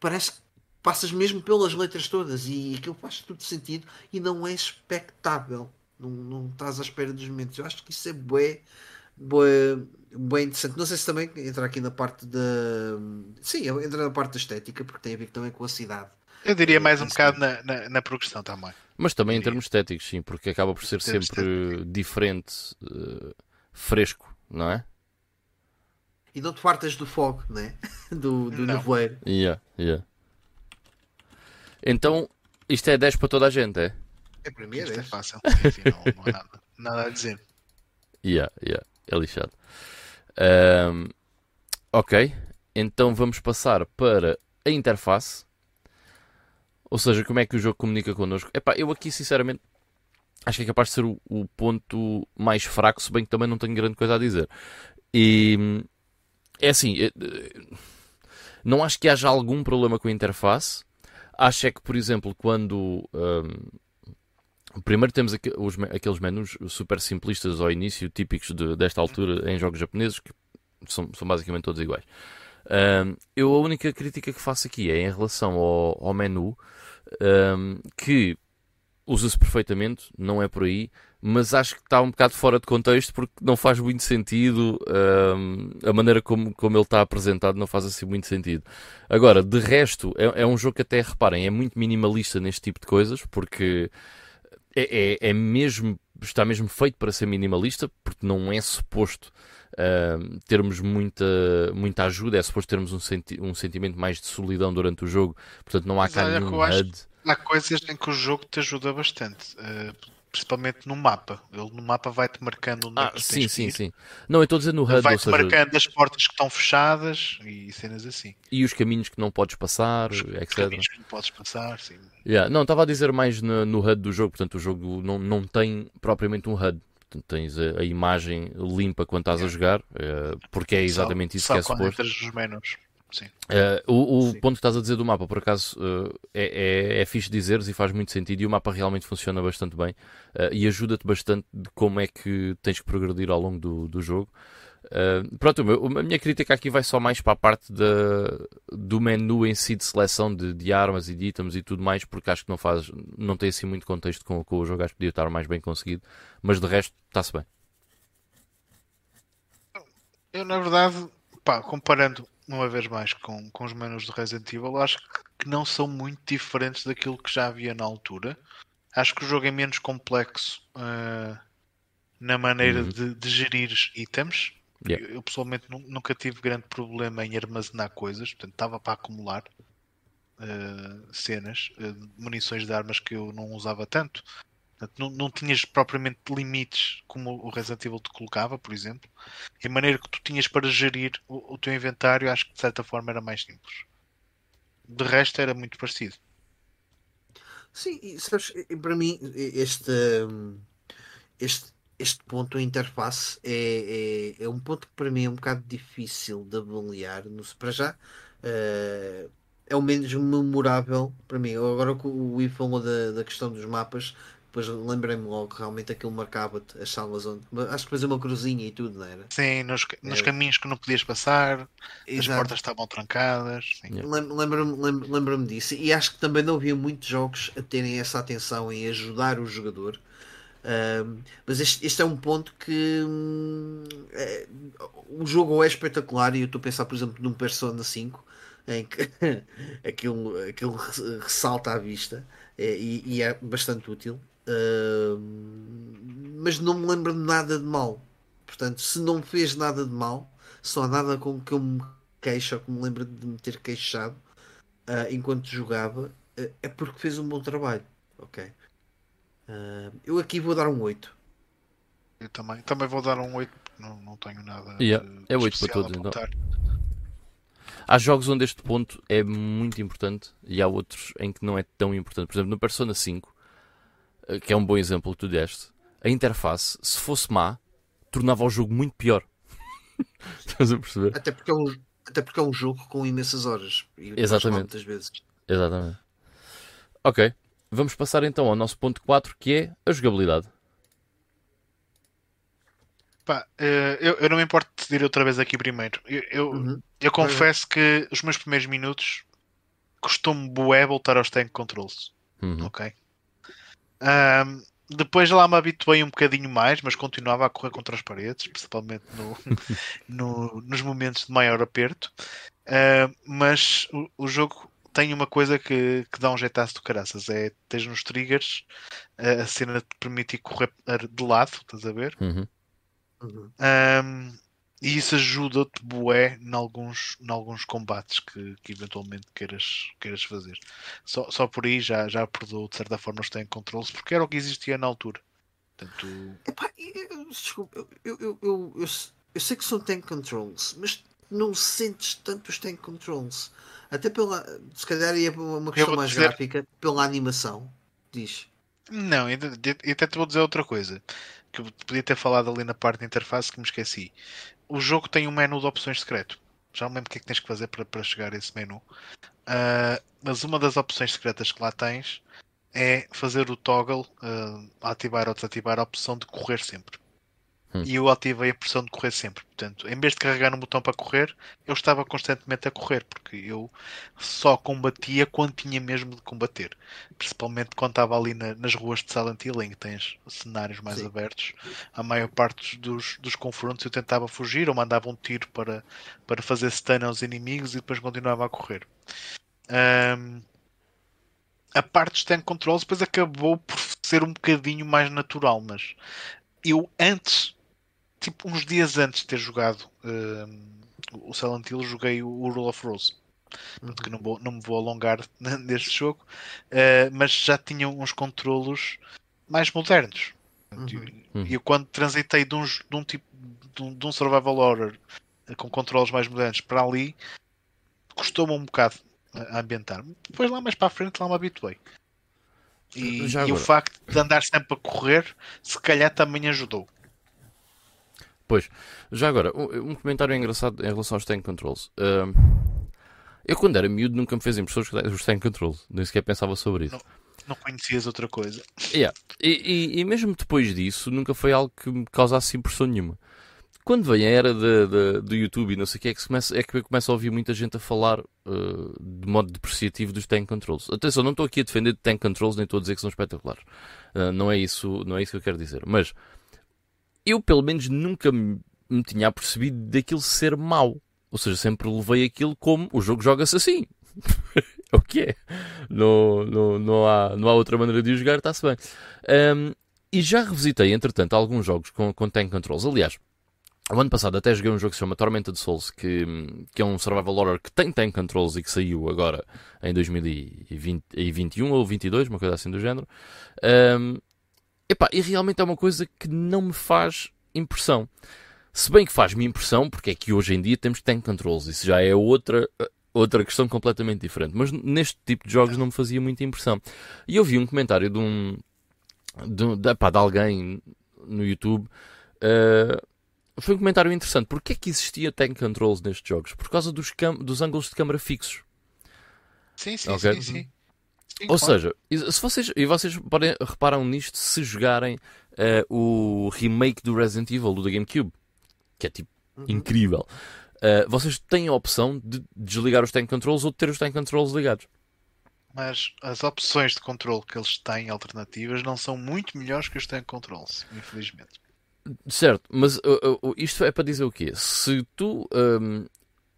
parece que passas mesmo pelas letras todas e aquilo faz tudo sentido e não é expectável. Não, não estás à espera dos momentos. Eu acho que isso é bué, bué, bué interessante. Não sei se também entra aqui na parte da. Sim, entra na parte da estética, porque tem a ver também com a cidade. Eu diria mais um bocado na, na, na progressão também. Mas também em termos estéticos, sim, porque acaba por ser sempre diferente, eh, fresco, não é? E não te fartas do fogo, né? Do, do Não. nevoeiro. Yeah, yeah. Então, isto é 10 para toda a gente, é? É para mim, é Isto é 10. fácil. Sim, não, não há nada, nada a dizer. Yeah, yeah, é lixado. Ahm, ok, então vamos passar para a interface. Ou seja, como é que o jogo comunica connosco. Epá, eu aqui sinceramente acho que é capaz de ser o, o ponto mais fraco, se bem que também não tenho grande coisa a dizer. E é assim, eh, não acho que haja algum problema com a interface. Acho é que, por exemplo, quando hum, primeiro temos aqu- os me- aqueles menus super simplistas ao início, típicos de- desta altura em jogos japoneses, que são, são basicamente todos iguais. Hum, eu a única crítica que faço aqui é em relação ao, ao menu, hum, que usa-se perfeitamente, não é por aí, mas acho que está um bocado fora de contexto porque não faz muito sentido, hum, a maneira como, como ele está apresentado não faz assim muito sentido. Agora, de resto, é, é um jogo que até, reparem, é muito minimalista neste tipo de coisas, porque é, é, é mesmo, está mesmo feito para ser minimalista, porque não é suposto termos muita, muita ajuda, é suposto termos um, senti um sentimento mais de solidão durante o jogo, portanto não há Mas cá olha nenhum HUD. Há coisas em que o jogo te ajuda bastante, eh, principalmente no mapa. Ele no mapa vai-te marcando onde é Ah, tu sim, sim, sim. Não, eu estou a dizer no HUD, Vai-te seja, marcando as portas que estão fechadas e cenas assim. e os caminhos que não podes passar, Os etc. caminhos que não podes passar, sim. Yeah, Não, estava a dizer mais no, no HUD do jogo, portanto o jogo não, não tem propriamente um HUD. Tens a, a imagem limpa quando estás a jogar, eh, porque é exatamente isso só, que é só suposto. nos menus. Sim. Eh, o o Sim. ponto que estás a dizer do mapa, por acaso, eh, é, é, é fixe dizeres e faz muito sentido. E o mapa realmente funciona bastante bem eh, e ajuda-te bastante de como é que tens que progredir ao longo do, do jogo. Eh, pronto, a minha crítica aqui vai só mais para a parte da, do menu em si de seleção de, de armas e de itens e tudo mais, porque acho que não faz, não tem assim muito contexto com, com o jogo, acho que podia estar mais bem conseguido, mas de resto está-se bem. Eu, na verdade, pá, comparando uma vez mais com, com os menus do Resident Evil, acho que não são muito diferentes daquilo que já havia na altura. Acho que o jogo é menos complexo ah, na maneira Uhum. de, de gerir itens. Yeah. Eu, eu, pessoalmente nu- nunca tive grande problema em armazenar coisas, portanto estava para acumular ah, cenas, ah, munições de armas que eu não usava tanto. Portanto, não, não tinhas propriamente limites como o Resident Evil te colocava, por exemplo. E a maneira que tu tinhas para gerir o, o teu inventário, acho que de certa forma era mais simples. De resto, era muito parecido. Sim, e sabes, para mim, este, hum, este este ponto, a interface, é, é, é, um ponto que para mim é um bocado difícil de avaliar. No, para já, uh, é o menos memorável para mim. Agora que o Ivo falou da, da questão dos mapas, depois lembrei-me logo realmente aquilo marcava-te as salas onde. Acho que fazia uma cruzinha e tudo, não era? Sim, nos, nos caminhos que não podias passar, Exato. as portas estavam trancadas. Lembro-me lembro, lembro disso. E acho que também não havia muitos jogos a terem essa atenção em ajudar o jogador. Mas este, este, é um ponto que um, é, o jogo é espetacular e eu estou a pensar, por exemplo, num Persona 5 em que aquilo, aquilo ressalta à vista é, e, e, é bastante útil. Uh, mas não me lembro de nada de mal. Portanto, se não fez nada de mal, só nada com que eu me queixo ou que me lembro de me ter queixado uh, enquanto jogava, uh, é porque fez um bom trabalho. Ok. Eu aqui vou dar um 8. Eu também, também vou dar um 8, não, não tenho nada. Yeah, é 8 para todos, então. Há jogos onde este ponto é muito importante e há outros em que não é tão importante. Por exemplo, no Persona 5, eh, que é um bom exemplo que tu deste, a interface, se fosse má, tornava o jogo muito pior. Estás a perceber? Até porque é um, até porque é um jogo com imensas horas. Exatamente. Muitas vezes. Exatamente. Ok. Vamos passar então ao nosso ponto 4, que é a jogabilidade. Pá, eh, eu, eu não me importo de decidir outra vez aqui primeiro. Eu, eu, uhum. eu confesso que os meus primeiros minutos custou-me bué voltar aos tank controls. Uhum. Ok? Um, depois lá me habituei um bocadinho mais, mas continuava a correr contra as paredes, principalmente no, no, nos momentos de maior aperto. Uh, mas o, o, jogo tem uma coisa que, que dá um jeitaço do caraças: é tens nos triggers a cena te permite correr de lado, estás a ver? Uhum. Uhum. Um, e isso ajuda-te bué em alguns, em alguns combates que, que eventualmente queiras, queiras fazer. Só, só por aí já, já perdoo de certa forma os tem controles, porque era o que existia na altura. Portanto... Epá, eu, desculpa, eu, eu, eu, eu, eu sei que são tank controls, mas não sentes tanto os tank controls. Até pela. Se calhar ia uma questão mais dizer... gráfica, pela animação. Diz. Não, e até te vou dizer outra coisa que eu podia ter falado ali na parte de interface que me esqueci. O jogo tem um menu de opções secreto. Já me lembro o que é que tens que fazer para, para chegar a esse menu. Uh, mas uma das opções secretas que lá tens é fazer o toggle, uh, ativar ou desativar a opção de correr sempre. Hum. E eu ativei a pressão de correr sempre. Portanto, em vez de carregar no botão para correr, eu estava constantemente a correr, porque eu só combatia quando tinha mesmo de combater. Principalmente quando estava ali na, nas ruas de Silent Hill, em que tens cenários mais Sim. abertos. A maior parte dos, dos confrontos eu tentava fugir ou mandava um tiro para, para fazer stun aos inimigos e depois continuava a correr. Um, a parte dos tank controls depois acabou por ser um bocadinho mais natural, mas eu antes tipo, uns dias antes de ter jogado uh, o Silent Hill, joguei o, o Rule of Rose. Uhum. Que não, vou, não me vou alongar neste jogo, uh, mas já tinha uns controlos mais modernos. Uhum. E eu, quando transitei de um, de um tipo de um, de um survival horror uh, com controles mais modernos para ali, custou-me um bocado a ambientar-me. Depois lá mais para a frente lá me habituei. E, e o facto de andar sempre a correr, se calhar também ajudou. Pois, já agora, um, comentário engraçado em relação aos tank controls. Uh, eu, quando era miúdo, nunca me fez impressão os tank controls, nem sequer pensava sobre isso. Não, não conhecias outra coisa. Yeah. E, e, e, mesmo depois disso, nunca foi algo que me causasse impressão nenhuma. Quando vem a era de, de, do YouTube e não sei o que, é que, começa, é que eu começo a ouvir muita gente a falar uh, de modo depreciativo dos tank controls. Atenção, não estou aqui a defender tank controls, nem estou a dizer que são espetaculares. Uh, não, é isso, não é isso que eu quero dizer. Mas eu pelo menos nunca me, me tinha percebido daquilo ser mau. Ou seja, sempre levei aquilo como o jogo joga-se assim. é o que é. Não, não, não, há, não há outra maneira de o jogar, está-se bem. Um, e já revisitei, entretanto, alguns jogos com, com tank controls. Aliás, o ano passado até joguei um jogo que se chama Tormenta de Souls, que, que é um survival horror que tem tank controls e que saiu agora em 2021 ou 2022, uma coisa assim do género. Um, Epá, e realmente é uma coisa que não me faz impressão. Se bem que faz-me impressão, porque é que hoje em dia temos tank controls, isso já é outra, outra questão completamente diferente. Mas neste tipo de jogos não me fazia muita impressão. E eu vi um comentário de um. de, de, epá, de alguém no YouTube, uh, foi um comentário interessante. Porquê é que existia tank controls nestes jogos? Por causa dos, dos ângulos de câmara fixos. Sim, sim, okay? sim, sim. Sim Ou claro. seja, se vocês, e vocês podem, reparam nisto se jogarem uh, o remake do Resident Evil, do da GameCube, que é tipo uhum. incrível. Uh, vocês têm a opção de desligar os tank controls ou de ter os tank controls ligados. Mas as opções de controle que eles têm alternativas não são muito melhores que os tank controls, infelizmente. Certo, mas uh, uh, isto é para dizer o quê? Se tu um,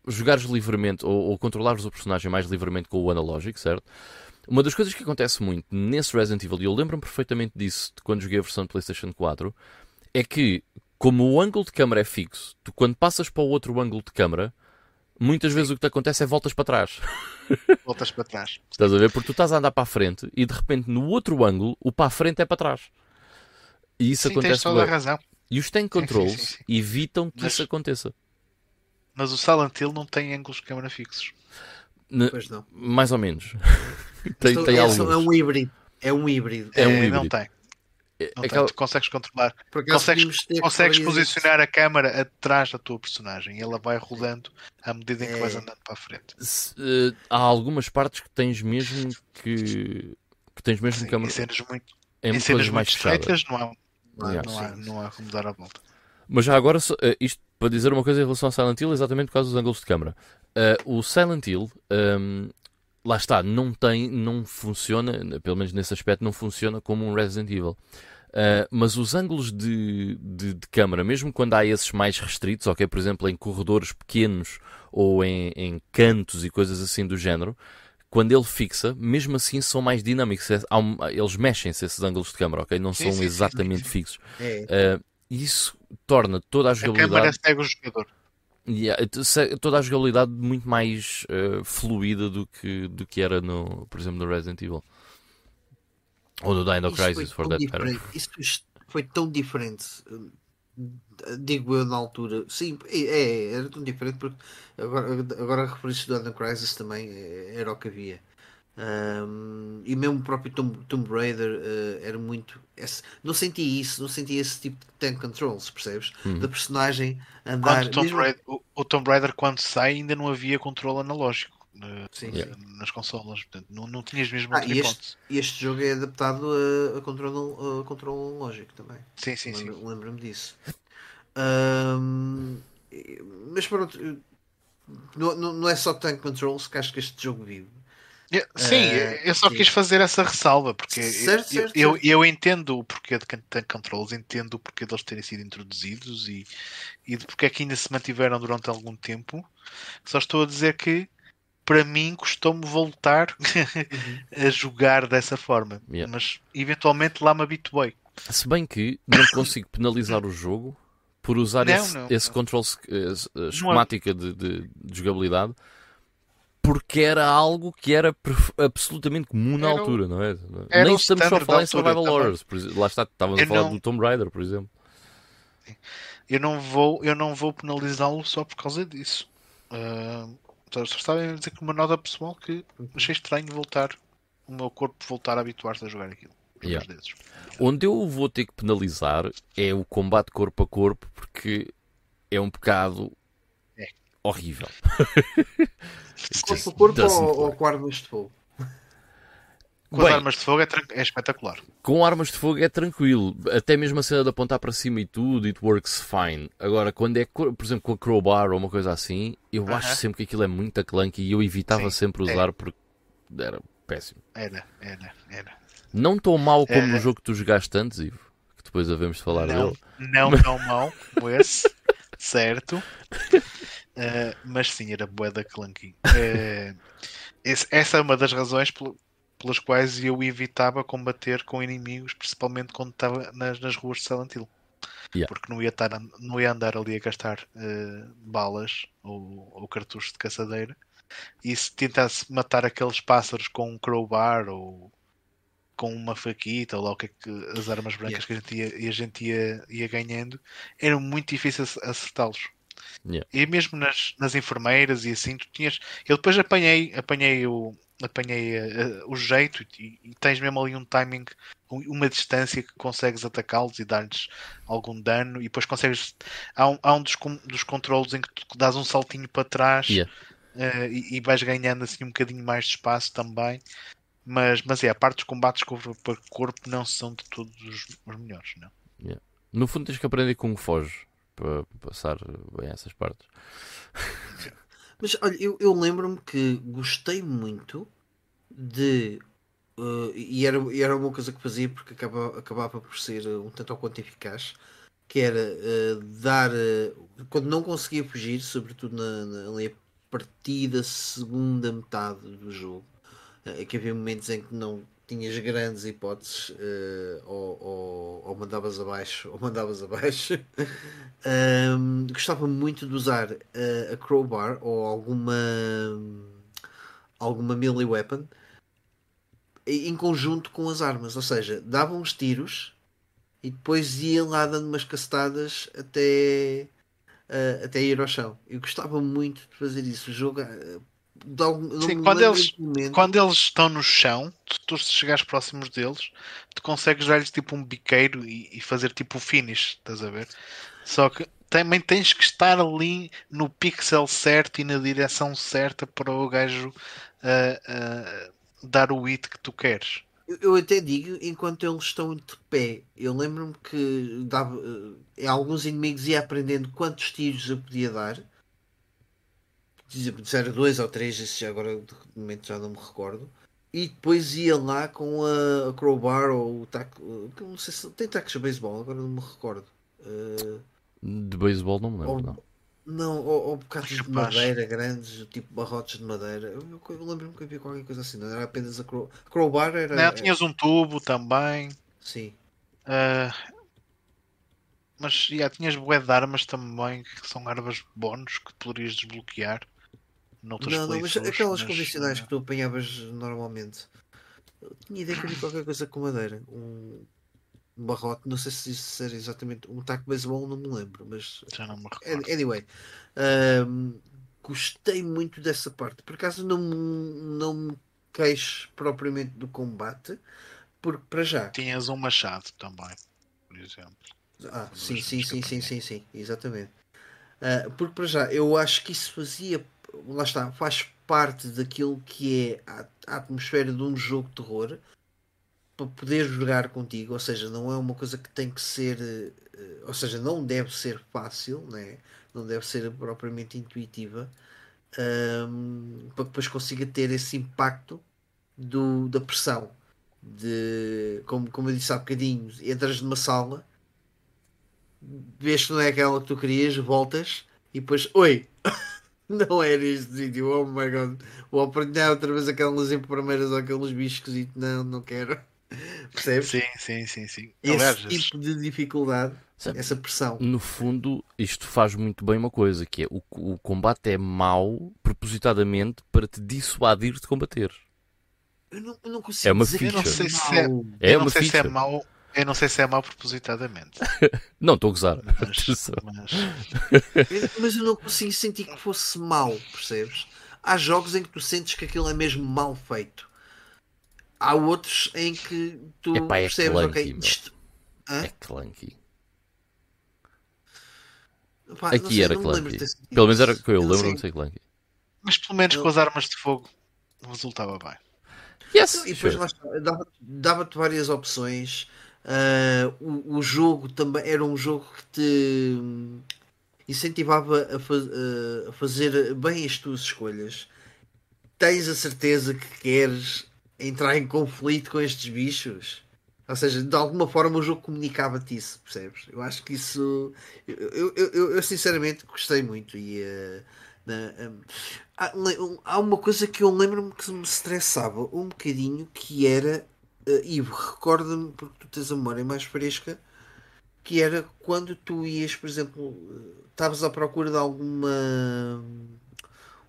jogares livremente ou, ou controlares o personagem mais livremente com o analógico, certo? Uma das coisas que acontece muito nesse Resident Evil, e eu lembro-me perfeitamente disso de quando joguei a versão de PlayStation 4, é que, como o ângulo de câmera é fixo, tu quando passas para o outro ângulo de câmera, muitas vezes o que te acontece é voltas para trás. Voltas para trás. Estás a ver? Porque tu estás a andar para a frente e de repente no outro ângulo o para a frente é para trás. E isso sim, acontece. Tens toda a razão. E os tank controls sim, sim, sim, evitam que mas, isso aconteça. Mas o Silent Hill não tem ângulos de câmera fixos. Pois não. Mais ou menos. tem, então, tem é, alguns. é um híbrido. É um híbrido. É, um é, híbrido. Não tem. É, não aquela... tem. Tu consegues controlar. Consegues, consegues posicionar a câmera atrás da tua personagem e ela vai rodando à medida em que é. vais andando para a frente. Se, uh, há algumas partes que tens mesmo que, que tens mesmo Sim, câmera. Em cenas muito, em, em cenas muito estreitas não há não, yeah. não, há, não há como dar a volta. Mas já agora, isto para dizer uma coisa em relação ao Silent Hill, exatamente por causa dos ângulos de câmera. Uh, o Silent Hill, um, lá está, não tem, não funciona, pelo menos nesse aspecto, não funciona como um Resident Evil. Uh, mas os ângulos de, de, de, câmera, mesmo quando há esses mais restritos, ok, por exemplo, em corredores pequenos ou em, em cantos e coisas assim do género, quando ele fixa, mesmo assim são mais dinâmicos. É, eles mexem-se esses ângulos de câmera, ok? Não são exatamente fixos. É. Isso torna toda a jogabilidade. A câmera segue o jogador. Yeah, toda a jogabilidade muito mais uh, fluida do que, do que era, no, por exemplo, no Resident Evil. Ou no Dino Crisis, for that matter. Isso foi tão diferente digo eu na altura, sim, é, é era tão diferente porque agora, agora referiste do Adam Crisis também é, era o que havia. Um, e mesmo o próprio Tomb, Tomb Raider uh, era muito. Esse, não senti isso, não senti esse tipo de tank controls, percebes? Uhum. Da personagem andar. Tomb mesmo... Raider, o, o, Tomb Raider, quando sai, ainda não havia controle analógico uh, sim, sim. nas consolas, portanto, não, não tinhas mesmo ah, e este, este, jogo é adaptado a, a controle, a controle analógico também. Sim, sim, sim. Lembro-me disso. Um, mas pronto, não, não é só tank controls que acho que este jogo vive. Sim, uh, eu só sim. quis fazer essa ressalva porque certo, eu, certo, eu, eu, entendo o porquê de tank controls, entendo o porquê deles terem sido introduzidos e, e de porque é que ainda se mantiveram durante algum tempo. Só estou a dizer que para mim custou-me voltar uhum. a jogar dessa forma, yeah. mas eventualmente lá me habituei. Se bem que não consigo penalizar o jogo por usar não, esse, não, esse control uh, esquemática de, de, de, jogabilidade porque era algo que era absolutamente comum na era altura, não é? Nem estamos só a falar em Survival Horrors, lá está, estávamos a falar não... do Tomb Raider, por exemplo. Eu não vou, eu não vou penalizá-lo só por causa disso. Uh, só estava a dizer que uma nota pessoal que achei estranho voltar, o meu corpo voltar a habituar-se a jogar aquilo. Yeah. Onde eu vou ter que penalizar é o combate corpo a corpo, porque é um bocado. Horrível. corpo a corpo ou, ou com armas de fogo? Com Bem, as armas de fogo é, é, espetacular. Com armas de fogo é tranquilo. Até mesmo a cena de apontar para cima e tudo, it works fine. Agora, quando é, por exemplo, com a crowbar ou uma coisa assim, eu uh -huh. acho sempre que aquilo é muito clunky e eu evitava Sim, sempre usar é. porque era péssimo. Era, era, era. Não tão mal como no jogo que tu jogaste antes, Ivo. Que depois havemos de falar não, dele. Não tão mal como esse, certo. Uh, mas sim, era boeda clunky. Uh, esse, essa é uma das razões pelas quais eu evitava combater com inimigos, principalmente quando estava nas, nas ruas de Silent Hill. Yeah. Porque não ia, estar, não ia andar ali a gastar uh, balas ou, ou cartuchos de caçadeira. E se tentasse matar aqueles pássaros com um crowbar ou com uma faquita ou lá o que é que as armas brancas yeah. que a gente ia, a gente ia, ia ganhando, era muito difícil acertá-los. Yeah. E mesmo nas, nas enfermeiras e assim, tu tinhas. Eu depois apanhei, apanhei o, apanhei uh, o jeito e, e, tens mesmo ali um timing, uma distância que consegues atacá-los e dar-lhes algum dano e depois consegues. Há um, há um dos, dos controles em que tu dás um saltinho para trás yeah. uh, e, e, vais ganhando assim um bocadinho mais de espaço também. Mas, mas é, a parte dos combates corpo para corpo não são de todos os, os melhores, não? Yeah. No fundo tens que aprender como foge para passar bem essas partes. Mas olha, eu, eu lembro-me que gostei muito de. Uh, e, era, e era uma coisa que fazia porque acaba, acabava por ser um tanto ou quanto eficaz. Que era uh, dar. Uh, quando não conseguia fugir, sobretudo na, na ali a partir da segunda metade do jogo, é que havia momentos em que não tinhas grandes hipóteses, uh, ou, ou, ou, mandavas abaixo, ou mandavas abaixo. um, gostava muito de usar uh, a crowbar ou alguma alguma melee weapon em conjunto com as armas, ou seja, dava uns tiros e depois ia lá dando umas castadas até, uh, até ir ao chão. Eu gostava muito de fazer isso. O jogo Sim, quando eles, quando eles estão no chão, tu, tu se chegares próximos deles, tu consegues dar-lhes tipo um biqueiro e, e, fazer tipo o finish, estás a ver? Só que também tens que estar ali no pixel certo e na direção certa para o gajo uh, uh, dar o hit que tu queres. Eu, eu até digo enquanto eles estão de pé. Eu lembro-me que dava, uh, alguns inimigos ia aprendendo quantos tiros eu podia dar disseram dois ou três, já agora de momento já não me recordo. E depois ia lá com a, a crowbar ou o taco. Não sei se tem tacos de beisebol, agora não me recordo. Uh, de beisebol não me lembro, ou, não. Não, ou, ou bocados de madeira grandes, tipo barrotes de madeira. Eu, eu, eu lembro-me que havia qualquer coisa assim, não era apenas a, crow, a crowbar. Era, não, tinhas um tubo também. Sim. Uh, mas já tinhas bué de armas também, que são armas bónus que poderias desbloquear Não, não, mas aquelas mas, convencionais que tu apanhavas normalmente. Eu tinha ideia que havia qualquer coisa com madeira. Um, um barrote, não sei se isso era exatamente um taco beisebol, não me lembro, mas. Já não me recordo. Anyway, um, gostei muito dessa parte. Por acaso não, não me queixo propriamente do combate, porque para já. Tinhas um machado também, por exemplo. Ah, sim, sim, sim, sim, sim, sim, exatamente. Uh, porque para já eu acho que isso fazia lá está, faz parte daquilo que é a, atmosfera de um jogo de terror para poder jogar contigo, ou seja, não é uma coisa que tem que ser, eh, ou seja, não deve ser fácil, né? não deve ser propriamente intuitiva, um, ehm, para que depois consiga ter esse impacto do, da pressão. De, como, como eu disse há bocadinho, entras numa sala, vês que não é aquela que tu querias, voltas e depois, oi, Não era este sítio, oh my god. Vou apanhar outra vez aquelas enfermeiras ou aqueles bichos e não, não quero. Percebes? Sim, sim, sim, sim. Esse Aliás, tipo de dificuldade, sabe, essa pressão. No fundo, isto faz muito bem uma coisa, que é o, o combate é mau propositadamente para te dissuadir de combater. Eu não, eu não consigo é uma dizer ficha. Eu não sei se é, é, eu não sei se é mau eu não sei se é mal propositadamente. não, estou a gozar. Mas, mas... mas, eu não consigo sentir que fosse mal, percebes? Há jogos em que tu sentes que aquilo é mesmo mal feito. Há outros em que tu Epá, é percebes, clunky, ok, isto... É clunky. Pá, Aqui sei, era clunky. Pelo menos era que eu lembro de ser clunky. Mas pelo menos com as armas de fogo resultava bem. Yes, e depois dava-te dava várias opções. Uh, o, o, jogo também era um jogo que te incentivava a, faz, a, fazer bem as tuas escolhas. Tens a certeza que queres entrar em conflito com estes bichos? Ou seja, de alguma forma o jogo comunicava-te isso, percebes? Eu acho que isso. Eu, eu, eu, eu sinceramente gostei muito. E uh, na, um, há, há, uma coisa que eu lembro-me que me estressava um bocadinho que era uh, Ivo, recorda-me, porque tu tens a memória mais fresca, que era quando tu ias, por exemplo, estavas à procura de alguma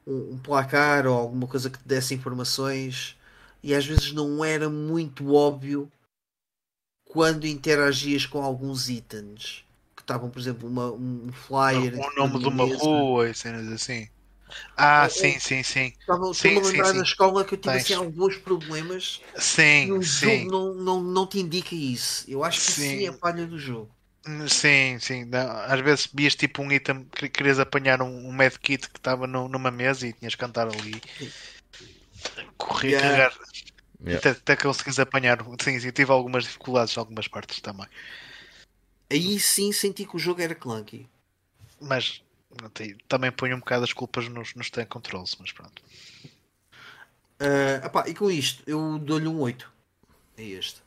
um, um, placar ou alguma coisa que te desse informações e às vezes não era muito óbvio quando interagias com alguns itens que estavam, por exemplo, uma, um flyer o nome de uma rua e cenas assim. Ah, É, sim, sim, sim. Estava Sim, estou a lembrar sim. na escola que eu tive assim alguns problemas e Sim, o sim. jogo não, não, não te indica isso. Eu acho que sim, Sim. é falha do jogo. Sim, sim. Não, Às vezes vias tipo um item, que- querias apanhar um, um medkit que estava no- numa mesa e tinhas que andar ali. Correr, Yeah. carregar. Yeah. Até, até conseguires apanhar. Sim, sim, tive algumas dificuldades em algumas partes também. Aí sim senti que o jogo era clunky. Mas também ponho um bocado as culpas nos, nos tank controls, mas pronto. Ah, epá, e com isto, eu dou-lhe um 8. É este.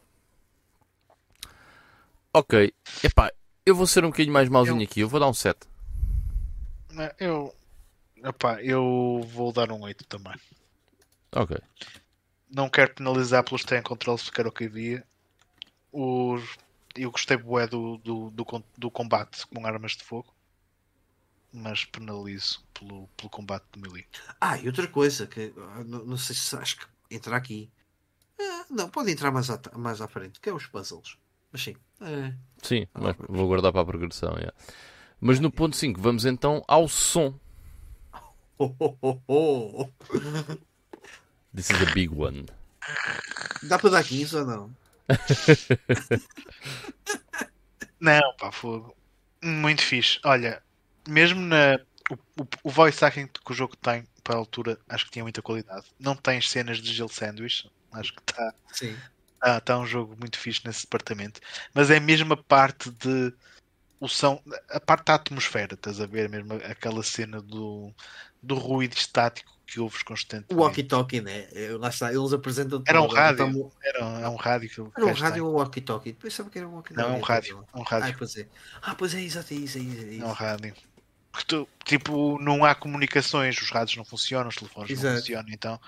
Ok, epá, eu vou ser um bocadinho mais mauzinho Eu- aqui, eu vou dar um 7. Não, Eu, epá, eu vou dar um 8 também. Ok. Não quero penalizar pelos tank controls porque era o que havia. Os, eu gostei bué do, do, do, do combate com armas de fogo. Mas penalizo pelo, pelo combate do melee. Ah, e outra coisa que ah, não, não sei se acho que entra aqui. Ah, não, pode entrar mais à, mais à frente, que é os puzzles. Mas sim. é. Sim, mas vou guardar para a progressão. yeah. Mas no ponto 5, vamos então ao som. Oh, oh, oh, oh. This is a big one. Dá para dar 15 ou não? Não, pá, fogo. Muito fixe. Olha, mesmo na. O, o, o voice acting que o jogo tem para a altura, acho que tinha muita qualidade. Não tens cenas de gel sandwich, acho que está Sim. tá, tá um jogo muito fixe nesse departamento. Mas é mesmo a parte de. O som, a parte da atmosfera, estás a ver? Mesmo aquela cena do, do ruído estático que ouves O constantemente. walkie-talkie, né? Lá está, eles apresentam Era um rádio. então- Era, é um rádio que o Era um rádio tem. ou walkie-talkie? Pensava que era um walkie-talkie. Não, é um rádio. É um Ah, rádio. pois é. Ah, pois é, exato, é isso, é isso. É É isso. um rádio. Que tu- tipo, não há comunicações, os rádios não funcionam, os telefones não Exato. funcionam. Então,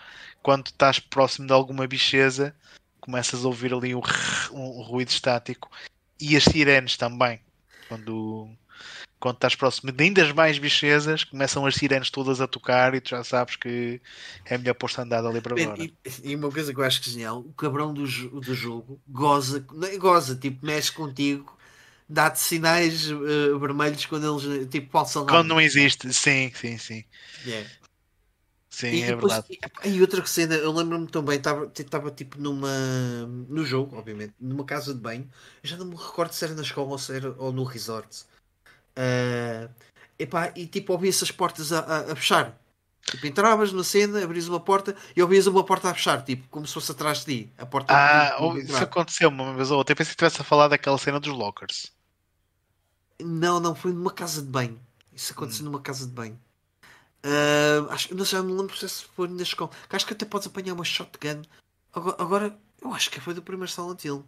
quando estás próximo de alguma bicheza, começas a ouvir ali um, um ruído estático e as sirenes também. Quando, quando estás próximo de ainda mais bichezas, começam as sirenes todas a tocar e tu já sabes que é melhor pôr-te a andar ali para Man, fora. e, e uma coisa que eu acho genial, o cabrão do, do jogo goza, não é goza, tipo, mexe contigo, dá-te sinais eh, vermelhos quando eles, tipo, falso alarme. Quando não existe, sim, sim, sim. Yeah. Sim, E, é depois- verdade. e- e outra cena, eu lembro-me também, estava tipo numa. no jogo, obviamente, numa casa de banho. Eu já não me recordo se era na escola ou, se era, ou no resort. Ah, epá, e tipo, ouvia-se as portas a, a, a fechar. Tipo, entravas na cena, abrias uma porta e ouvias uma porta a fechar, tipo, como se fosse atrás de ti. A porta Ah, de isso aconteceu uma vez ou outra. Eu pensei que estivesse a falar daquela cena dos lockers. Não, não, foi numa casa de banho. Isso aconteceu numa casa de banho. Ah, acho, não sei, eu não lembro se foi na escola. Acho que até podes apanhar uma shotgun. Agora, agora, eu acho que foi do primeiro Silent Hill.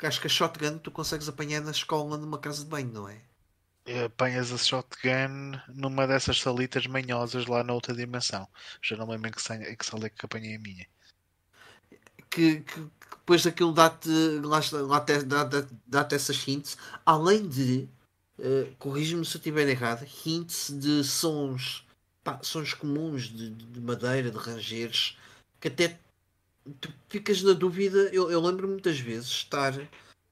Acho que a shotgun tu consegues apanhar na escola numa casa de banho, não é? Apanhas a shotgun numa dessas salitas manhosas lá na outra dimensão. Já não lembro em que, em que sala é que apanhei a minha. Que, que, que depois daquilo dá-te lá está- lá dá- dá- dá-te essas hints. Além de, eh, corrige-me se eu estiver errado, hints de sons, pá, sons comuns de, de madeira, de rangeiros, que até tu ficas na dúvida. Eu, eu lembro muitas vezes estar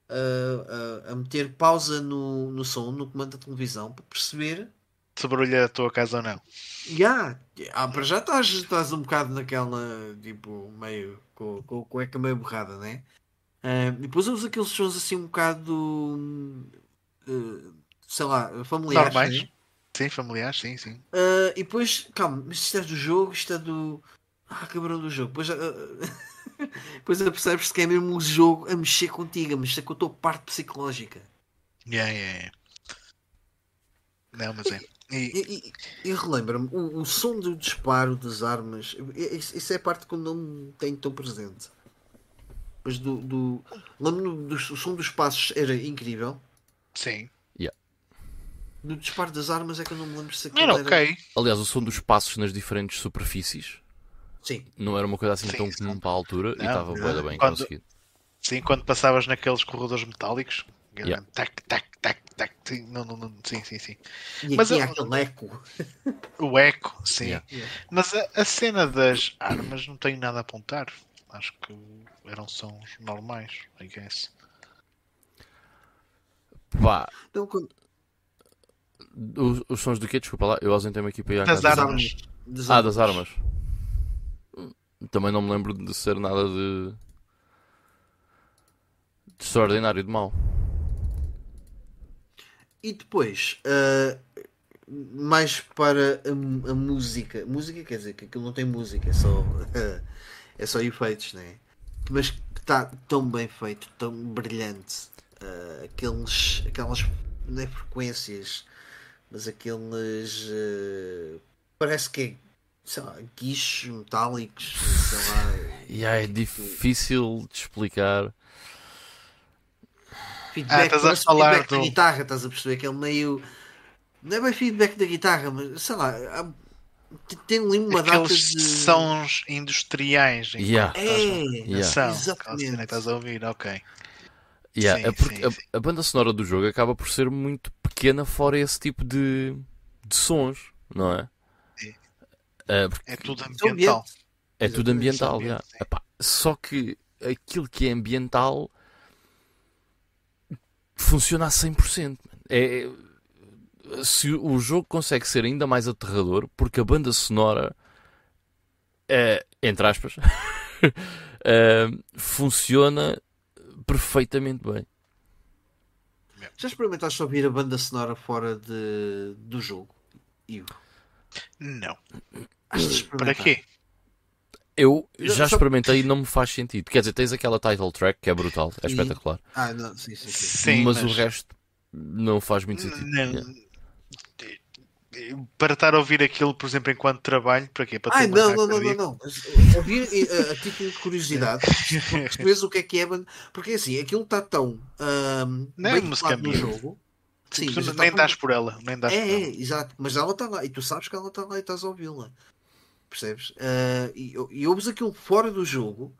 ah, a, a meter pausa no, no som, no comando da televisão, para perceber. Se barulho a tua casa ou não. Ya, ah, para já estás, estás um bocado naquela, tipo, meio, com, com a cueca meio borrada, né? E depois usa aqueles sons assim um bocado, ah, sei lá, familiares, Normais. né? Sim, familiares, sim, sim. Ah, e depois, calma, mas isto é do jogo, isto é do. Ah, cabrão do jogo. Depois, ah, depois percebes que é mesmo o jogo a mexer contigo, a mexer com a tua parte psicológica. Yeah, yeah, yeah. Não, mas é. E, E, e, e relembra-me, o, o som do disparo das armas, isso, isso é a parte que eu não tenho tão presente. Mas do. do lembro-me do o som dos passos era incrível. sim. Do disparo das armas é que eu não me lembro se aquilo Era era. ok. Aliás, o som dos passos nas diferentes superfícies Sim. não era uma coisa assim Sim, tão sim. comum para a altura e Não, estava não. bué da bem Quando- conseguido. Sim, quando passavas naqueles corredores metálicos. Yeah. Tac, tac, tac, tac. Sim, não, não, não, sim, sim, sim. E Mas aqui há eu- aquele eco. O eco, sim. Yeah. Yeah. Mas a, a cena das armas não tenho nada a apontar. Acho que eram sons normais, I guess. Pá, Então, quando- os, os sons do quê? Desculpa lá, eu ausentei-me aqui para ir à Das casa. armas. Das Ah, das armas. Também não me lembro de ser nada de. de extraordinário de mal. E depois, ah, mais para a, a música. Música quer dizer que aquilo não tem música, é só, é só efeitos, né? Mas que está tão bem feito, tão brilhante. Ah, aqueles, aquelas não é frequências, mas aqueles. ah, parece que é. Sei lá, guichos metálicos, sei lá. E aí é difícil de explicar. Feedback, estás a parece falar feedback da do- guitarra, estás a perceber? Aquele meio. Não é bem feedback da guitarra, mas sei lá. há- Tem ali uma data Aqueles de. sons industriais em Yeah. É, Yeah. São, exatamente. estás a ouvir, ok. Yeah, Sim, é porque sim, a- sim. A, banda sonora do jogo acaba por ser muito pequena fora esse tipo de, de sons, não é? Sim. É, É tudo ambiental. é tudo ambiental, ambiente, yeah. Epá, só que aquilo que é ambiental funciona a 100%. man. É, é- se o o jogo consegue ser ainda mais aterrador, porque a banda sonora, é, entre aspas, é, funciona perfeitamente bem. Já experimentaste ouvir a banda sonora fora de, do jogo? Ivo? Não. Para quê? Eu Já- experimentei e não me faz sentido. Quer dizer, tens aquela title track que é brutal, é espetacular. Ah, não, sim, sim, sim. Sim, mas, o resto não faz muito sentido. Não. Para estar a ouvir aquilo, por exemplo, enquanto trabalho, para quê? Para ter Ai, uma não, não, não, não, não. Mas, Ouvir eh, a título de curiosidade, percebes o que é que é. Porque assim, aquilo está tão é bem no jogo. Tu Sim, mas nem dás por ela, nem dás É, por é, exato. Mas ela está lá e tu sabes que ela está lá e estás a ouvi-la. Percebes? Ah, e, e ouves aquilo fora do jogo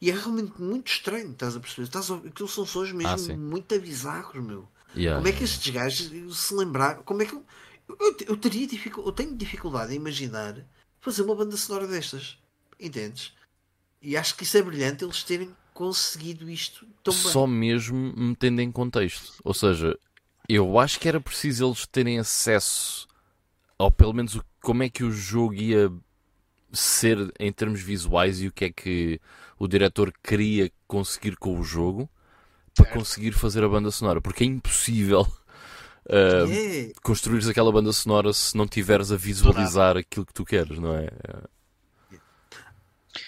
e é realmente muito estranho. Estás a perceber? Estás a, aquilo são sons mesmo Ah, sim. muito bizarros, meu. Yeah, Como é que estes gajos se lembrar? Como é que eu, eu, teria dificu- eu tenho dificuldade em imaginar fazer uma banda sonora destas? Entendes? E acho que isso é brilhante eles terem conseguido isto tão bem. Só mesmo metendo em contexto. Ou seja, eu acho que era preciso eles terem acesso ao pelo menos o, como é que o jogo ia ser em termos visuais e o que é que o diretor queria conseguir com o jogo para conseguir fazer a banda sonora, porque é impossível uh, É, construires aquela banda sonora se não tiveres a visualizar aquilo que tu queres, não é?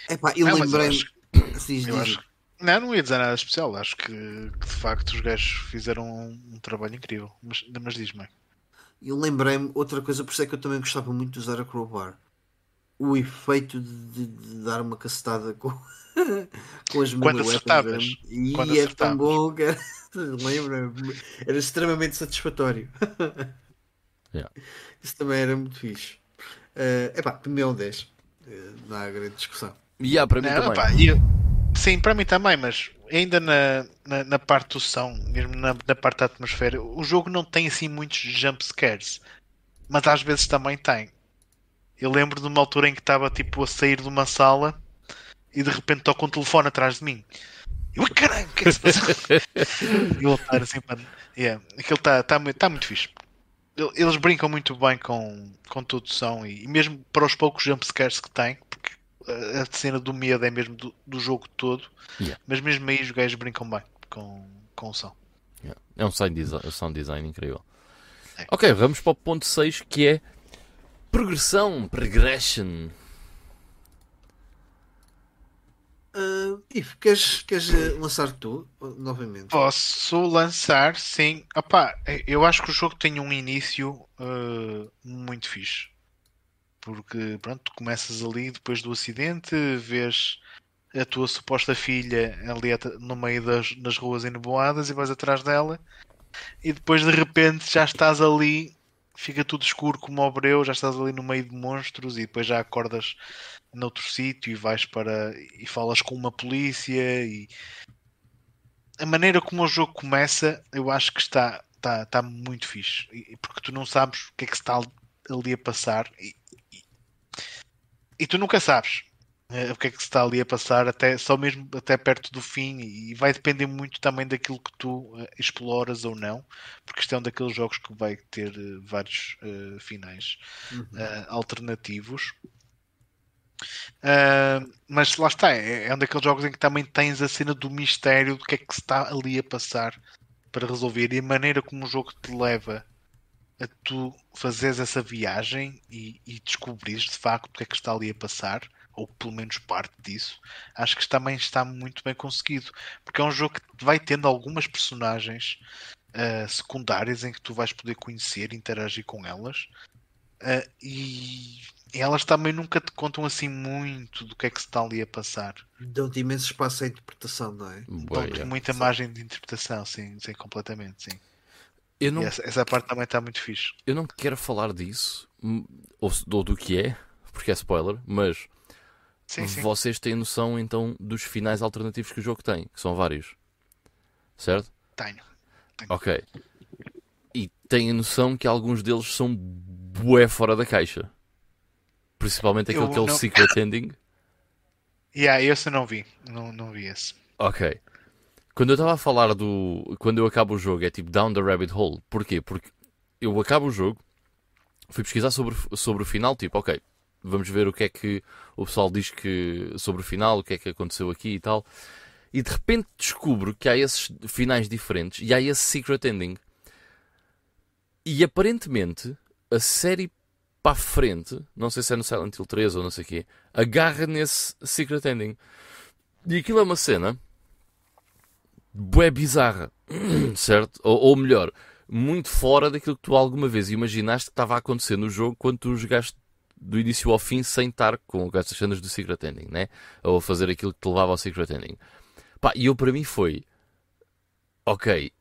Epá, eu Não, mas eu lembrei-me. Não, não ia dizer nada especial. Acho que, que, de facto os gajos fizeram um, um trabalho incrível. Mas, mas diz-me. Eu lembrei-me outra coisa, por isso é que eu também gostava muito de usar a crowbar. O efeito de, de- de dar uma cacetada com, com as Quando acertavas. E Quando é tão acertavas. bom que era, lembra-me, era extremamente satisfatório. Yeah. Isso também era muito fixe. É epá, para mim é um 10. Eh, não há grande discussão. E há para mim Não, também. eu- sim, para mim também, mas ainda na, na, na parte do som, mesmo na, na parte da atmosfera, o jogo não tem assim muitos jump scares, mas às vezes também tem. Eu lembro de uma altura em que estava tipo a sair de uma sala e de repente toca um telefone atrás de mim. Eu, "Ai, caralho, o que é que se passou? e eu voltar assim, mano. Yeah, aquilo está tá, mu- tá muito fixe. El- Eles brincam muito bem com, com todo o som e, e mesmo para os poucos jumpscares que tem, porque a a cena do medo é mesmo do, do jogo todo, Yeah. mas mesmo aí os gajos brincam bem com, com o som. Yeah. É um sound design, sound design incrível. É. Ok, vamos para o ponto 6 que é progressão, progression. Uh, Ivo, queres, queres eh, lançar tu novamente? Posso lançar, sim. Opá, eu acho que o jogo tem um início uh, muito fixe. Porque, pronto, tu começas ali depois do acidente, vês a tua suposta filha ali no meio das, das ruas eneboadas e vais atrás dela e depois de repente já estás ali, fica tudo escuro como o breu, já estás ali no meio de monstros e depois já acordas noutro sítio e vais para e falas com uma polícia e a maneira como o jogo começa eu acho que está, está, está muito fixe. Porque tu não sabes o que é que está ali a passar e, e- e tu nunca sabes o que é que se está ali a passar, até, só mesmo até perto do fim, e vai depender muito também daquilo que tu uh, exploras ou não, porque isto é um daqueles jogos que vai ter uh, vários finais uhum. alternativos. mas lá está, é, é um daqueles jogos em que também tens a cena do mistério do que é que se está ali a passar para resolver e a maneira como o jogo te leva a tu fazeres essa viagem e, e descobrires de facto o que é que está ali a passar, ou pelo menos parte disso, acho que também está muito bem conseguido, porque é um jogo que vai tendo algumas personagens uh, secundárias em que tu vais poder conhecer, interagir com elas, uh, e elas também nunca te contam assim muito do que é que se está ali a passar. Dão-te imenso espaço à interpretação, não é? Dão-te muita margem de interpretação, sim, sim, completamente, sim. Eu não, essa, essa, parte também está muito fixe. Eu não quero falar disso, ou, ou do que é, porque é spoiler, mas sim, sim. vocês têm noção então dos finais alternativos que o jogo tem, que são vários. Certo? Tenho. tenho. Ok. E têm noção que alguns deles são bué fora da caixa. Principalmente aquele eu que é o não... Secret Ending. Yeah, esse eu não vi. Não, não vi esse. Ok. Quando eu estava a falar do. Quando eu acabo o jogo, é tipo down the rabbit hole. Porquê? Porque eu acabo o jogo, fui pesquisar sobre, sobre o final, tipo, ok, vamos ver o que é que o pessoal diz que sobre o final, o que é que aconteceu aqui e tal. E de repente descubro que há esses finais diferentes e há esse secret ending. E aparentemente a série para a frente, não sei se é no Silent Hill 3 ou não sei o quê, agarra nesse secret ending. E aquilo é uma cena bué bizarra, certo? Ou, ou, melhor, muito fora daquilo que tu alguma vez imaginaste que estava a acontecer no jogo quando tu jogaste do início ao fim sem estar com essas cenas do Secret Ending, né? Ou fazer aquilo que te levava ao Secret Ending. Pá, e eu para mim foi... Ok,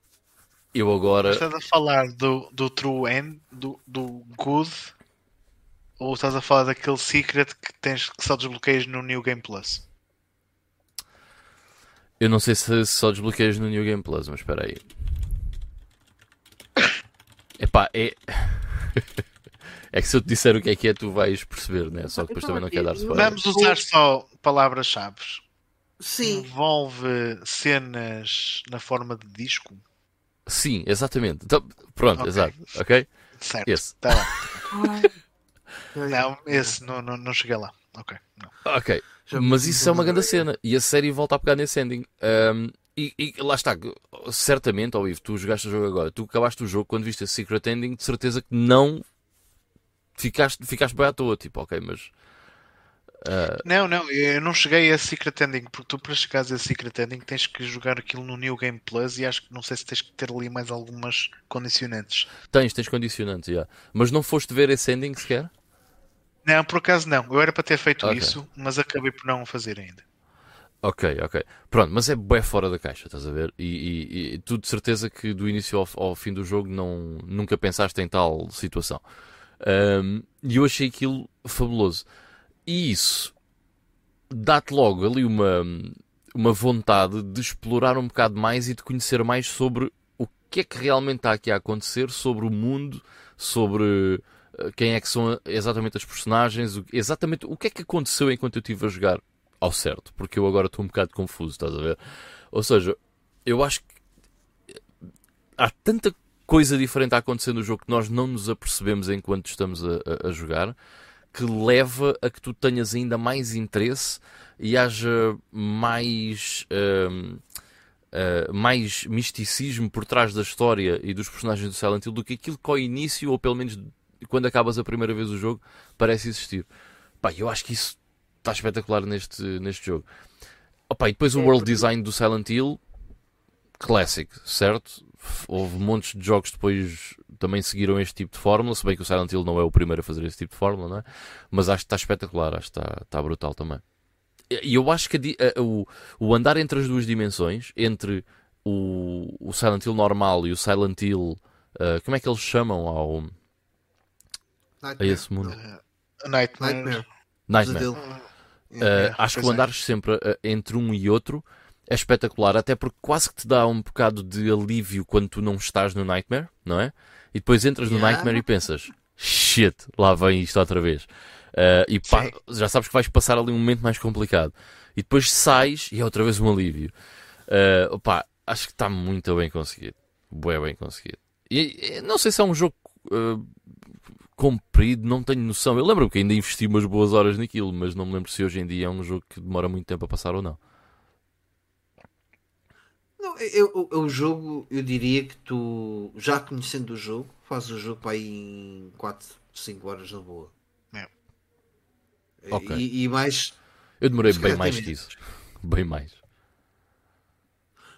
eu agora... Estás a falar do, do True End, do, do Good... Ou estás a falar daquele Secret que, tens, que só desbloqueias no New Game Plus? Eu não sei se só desbloqueias no New Game Plus, mas espera aí. Epá, é. é que se eu te disser o que é que é, tu vais perceber, né? Só que depois então, também não quer dar spoiler. Vamos usar só palavras-chave. Sim. Envolve cenas na forma de disco? Sim, exatamente. Então, pronto, okay. exato. Ok? Certo. Esse. Tá não, esse não, não, não cheguei lá. Ok. Não. Ok. Mas isso é uma grande cena. E a série volta a pegar nesse ending. Um, e, e, lá está, certamente, ao vivo, tu jogaste o jogo agora, tu acabaste o jogo quando viste a Secret Ending, de certeza que não ficaste, ficaste bem à toa, tipo, ok, mas. Uh... Não, não, eu não cheguei a Secret Ending, porque tu para chegares a Secret Ending tens que jogar aquilo no New Game Plus e acho que não sei se tens que ter ali mais algumas condicionantes. Tens, tens condicionantes, já. Yeah. Mas não foste ver esse ending sequer? Não, por acaso não. Eu era para ter feito okay. isso, mas acabei por não fazer ainda. Ok, ok. Pronto, mas é bem fora da caixa, estás a ver? E, e, e tu de certeza que do início ao, ao, fim do jogo não, nunca pensaste em tal situação. Um, e eu achei aquilo fabuloso. E isso dá-te logo ali uma, uma vontade de explorar um bocado mais e de conhecer mais sobre o que é que realmente está aqui a acontecer, sobre o mundo, sobre quem é que são exatamente as personagens, exatamente o que é que aconteceu enquanto eu estive a jogar ao certo, porque eu agora estou um bocado confuso, estás a ver? Ou seja, eu acho que há tanta coisa diferente a acontecer no jogo que nós não nos apercebemos enquanto estamos a, a, a jogar que leva a que tu tenhas ainda mais interesse e haja mais. Uh, uh, mais misticismo por trás da história e dos personagens do Silent Hill do que aquilo que ao início, ou pelo menos quando acabas a primeira vez o jogo, parece existir. Pá, eu acho que isso está espetacular neste, neste jogo. Opa, e depois o é, world design do Silent Hill, classic, certo? Houve montes de jogos depois também seguiram este tipo de fórmula, se bem que o Silent Hill não é o primeiro a fazer esse tipo de fórmula, não é? Mas acho que está espetacular, acho que está, está brutal também. E eu acho que a, a, o, o andar entre as duas dimensões, entre o, o Silent Hill normal e o Silent Hill, uh, como é que eles chamam ao, Nightmare. a esse mundo. Uh, Nightmare. Nightmare. Nightmare. Uh, acho que o andar sempre uh, entre um e outro é espetacular, até porque quase que te dá um bocado de alívio quando tu não estás no Nightmare, não é? E depois entras yeah. no Nightmare e pensas, shit, lá vem isto outra vez. Uh, e pá, já sabes que vais passar ali um momento mais complicado. E depois sais e é outra vez um alívio. Uh, opá, acho que está muito bem conseguido. Bué bem conseguido. E, e não sei se é um jogo uh, comprido, não tenho noção. Eu lembro que ainda investi umas boas horas naquilo, mas não me lembro se hoje em dia é um jogo que demora muito tempo a passar ou não. Não, eu, eu- o jogo, eu diria que tu, já conhecendo o jogo, fazes o jogo para aí em 4, 5 horas na boa. É. Ok. E, e mais, Eu demorei bem mais que isso. Bem mais.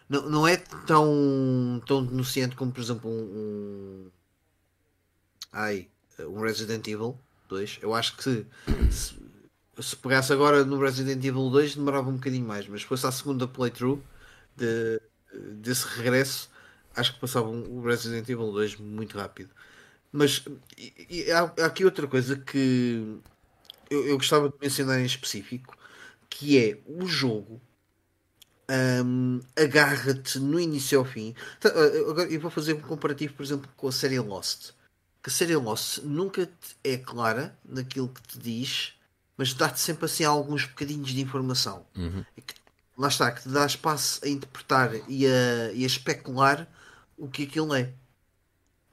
não, não é tão, tão denunciante como, por exemplo, um, um, ai, um Resident Evil 2. Eu acho que se, se, se pegasse agora no Resident Evil 2 demorava um bocadinho mais, mas se fosse a segunda playthrough de, desse regresso, acho que passava um- o Resident Evil 2 muito rápido. Mas e- e há, há aqui outra coisa que eu, eu gostava de mencionar em específico, que é o jogo hum, agarra-te no início ao fim. Tá, uh, Agora eu vou fazer um comparativo, por exemplo, com a série Lost. Que a série Lost nunca te é clara naquilo que te diz, mas dá-te sempre assim alguns bocadinhos de informação. Uhum. E que- lá está, que te dá espaço a interpretar e a, e a especular o que aquilo é.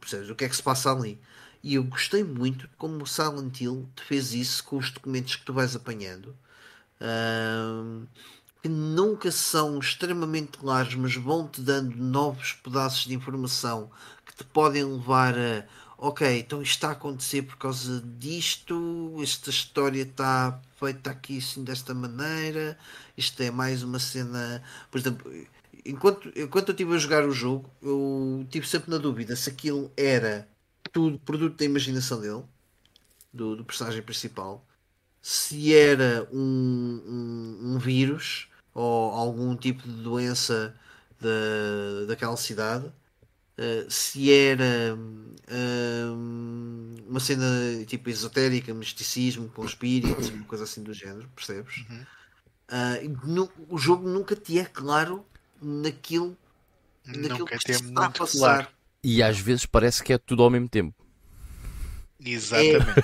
Percebes? O que é que se passa ali. E eu gostei muito de como o Silent Hill te fez isso com os documentos que tu vais apanhando. Que nunca são extremamente claros, mas vão-te dando novos pedaços de informação que te podem levar a ok, então isto está a acontecer por causa disto, esta história está feita aqui assim desta maneira, isto é mais uma cena, por exemplo, enquanto, enquanto eu estive a jogar o jogo, eu estive sempre na dúvida se aquilo era tudo produto da imaginação dele, do, do personagem principal, se era um, um, um vírus ou algum tipo de doença da, daquela cidade, uh, se era hum, uma cena tipo esotérica, misticismo, com espíritos, uma coisa assim do género, percebes? Uh, e nu- o jogo nunca te é claro naquilo, naquilo Nunca que se está a passar. claro. E às vezes parece que é tudo ao mesmo tempo. Exatamente.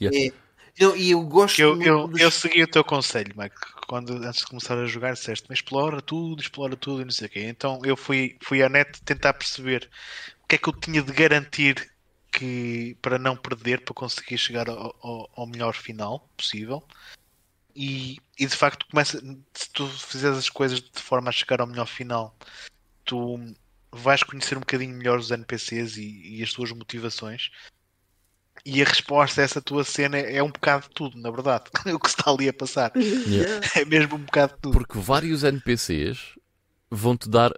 Yeah. É. Não, e eu gosto Eu, eu, dos- eu segui o teu conselho, Mike. Quando antes de começar a jogar, disseste explora tudo, explora tudo e não sei o quê. Então eu fui, fui à net tentar perceber o que é que eu tinha de garantir que, para não perder, para conseguir chegar ao, ao- ao melhor final possível. E, e de facto, começa, se tu fizeres as coisas de forma a chegar ao melhor final, tu vais conhecer um bocadinho melhor os NPCs e, e as tuas motivações. E a resposta a essa tua cena é um bocado de tudo, na verdade. o que está ali a passar. Yeah. É mesmo um bocado de tudo. Porque vários NPCs vão-te dar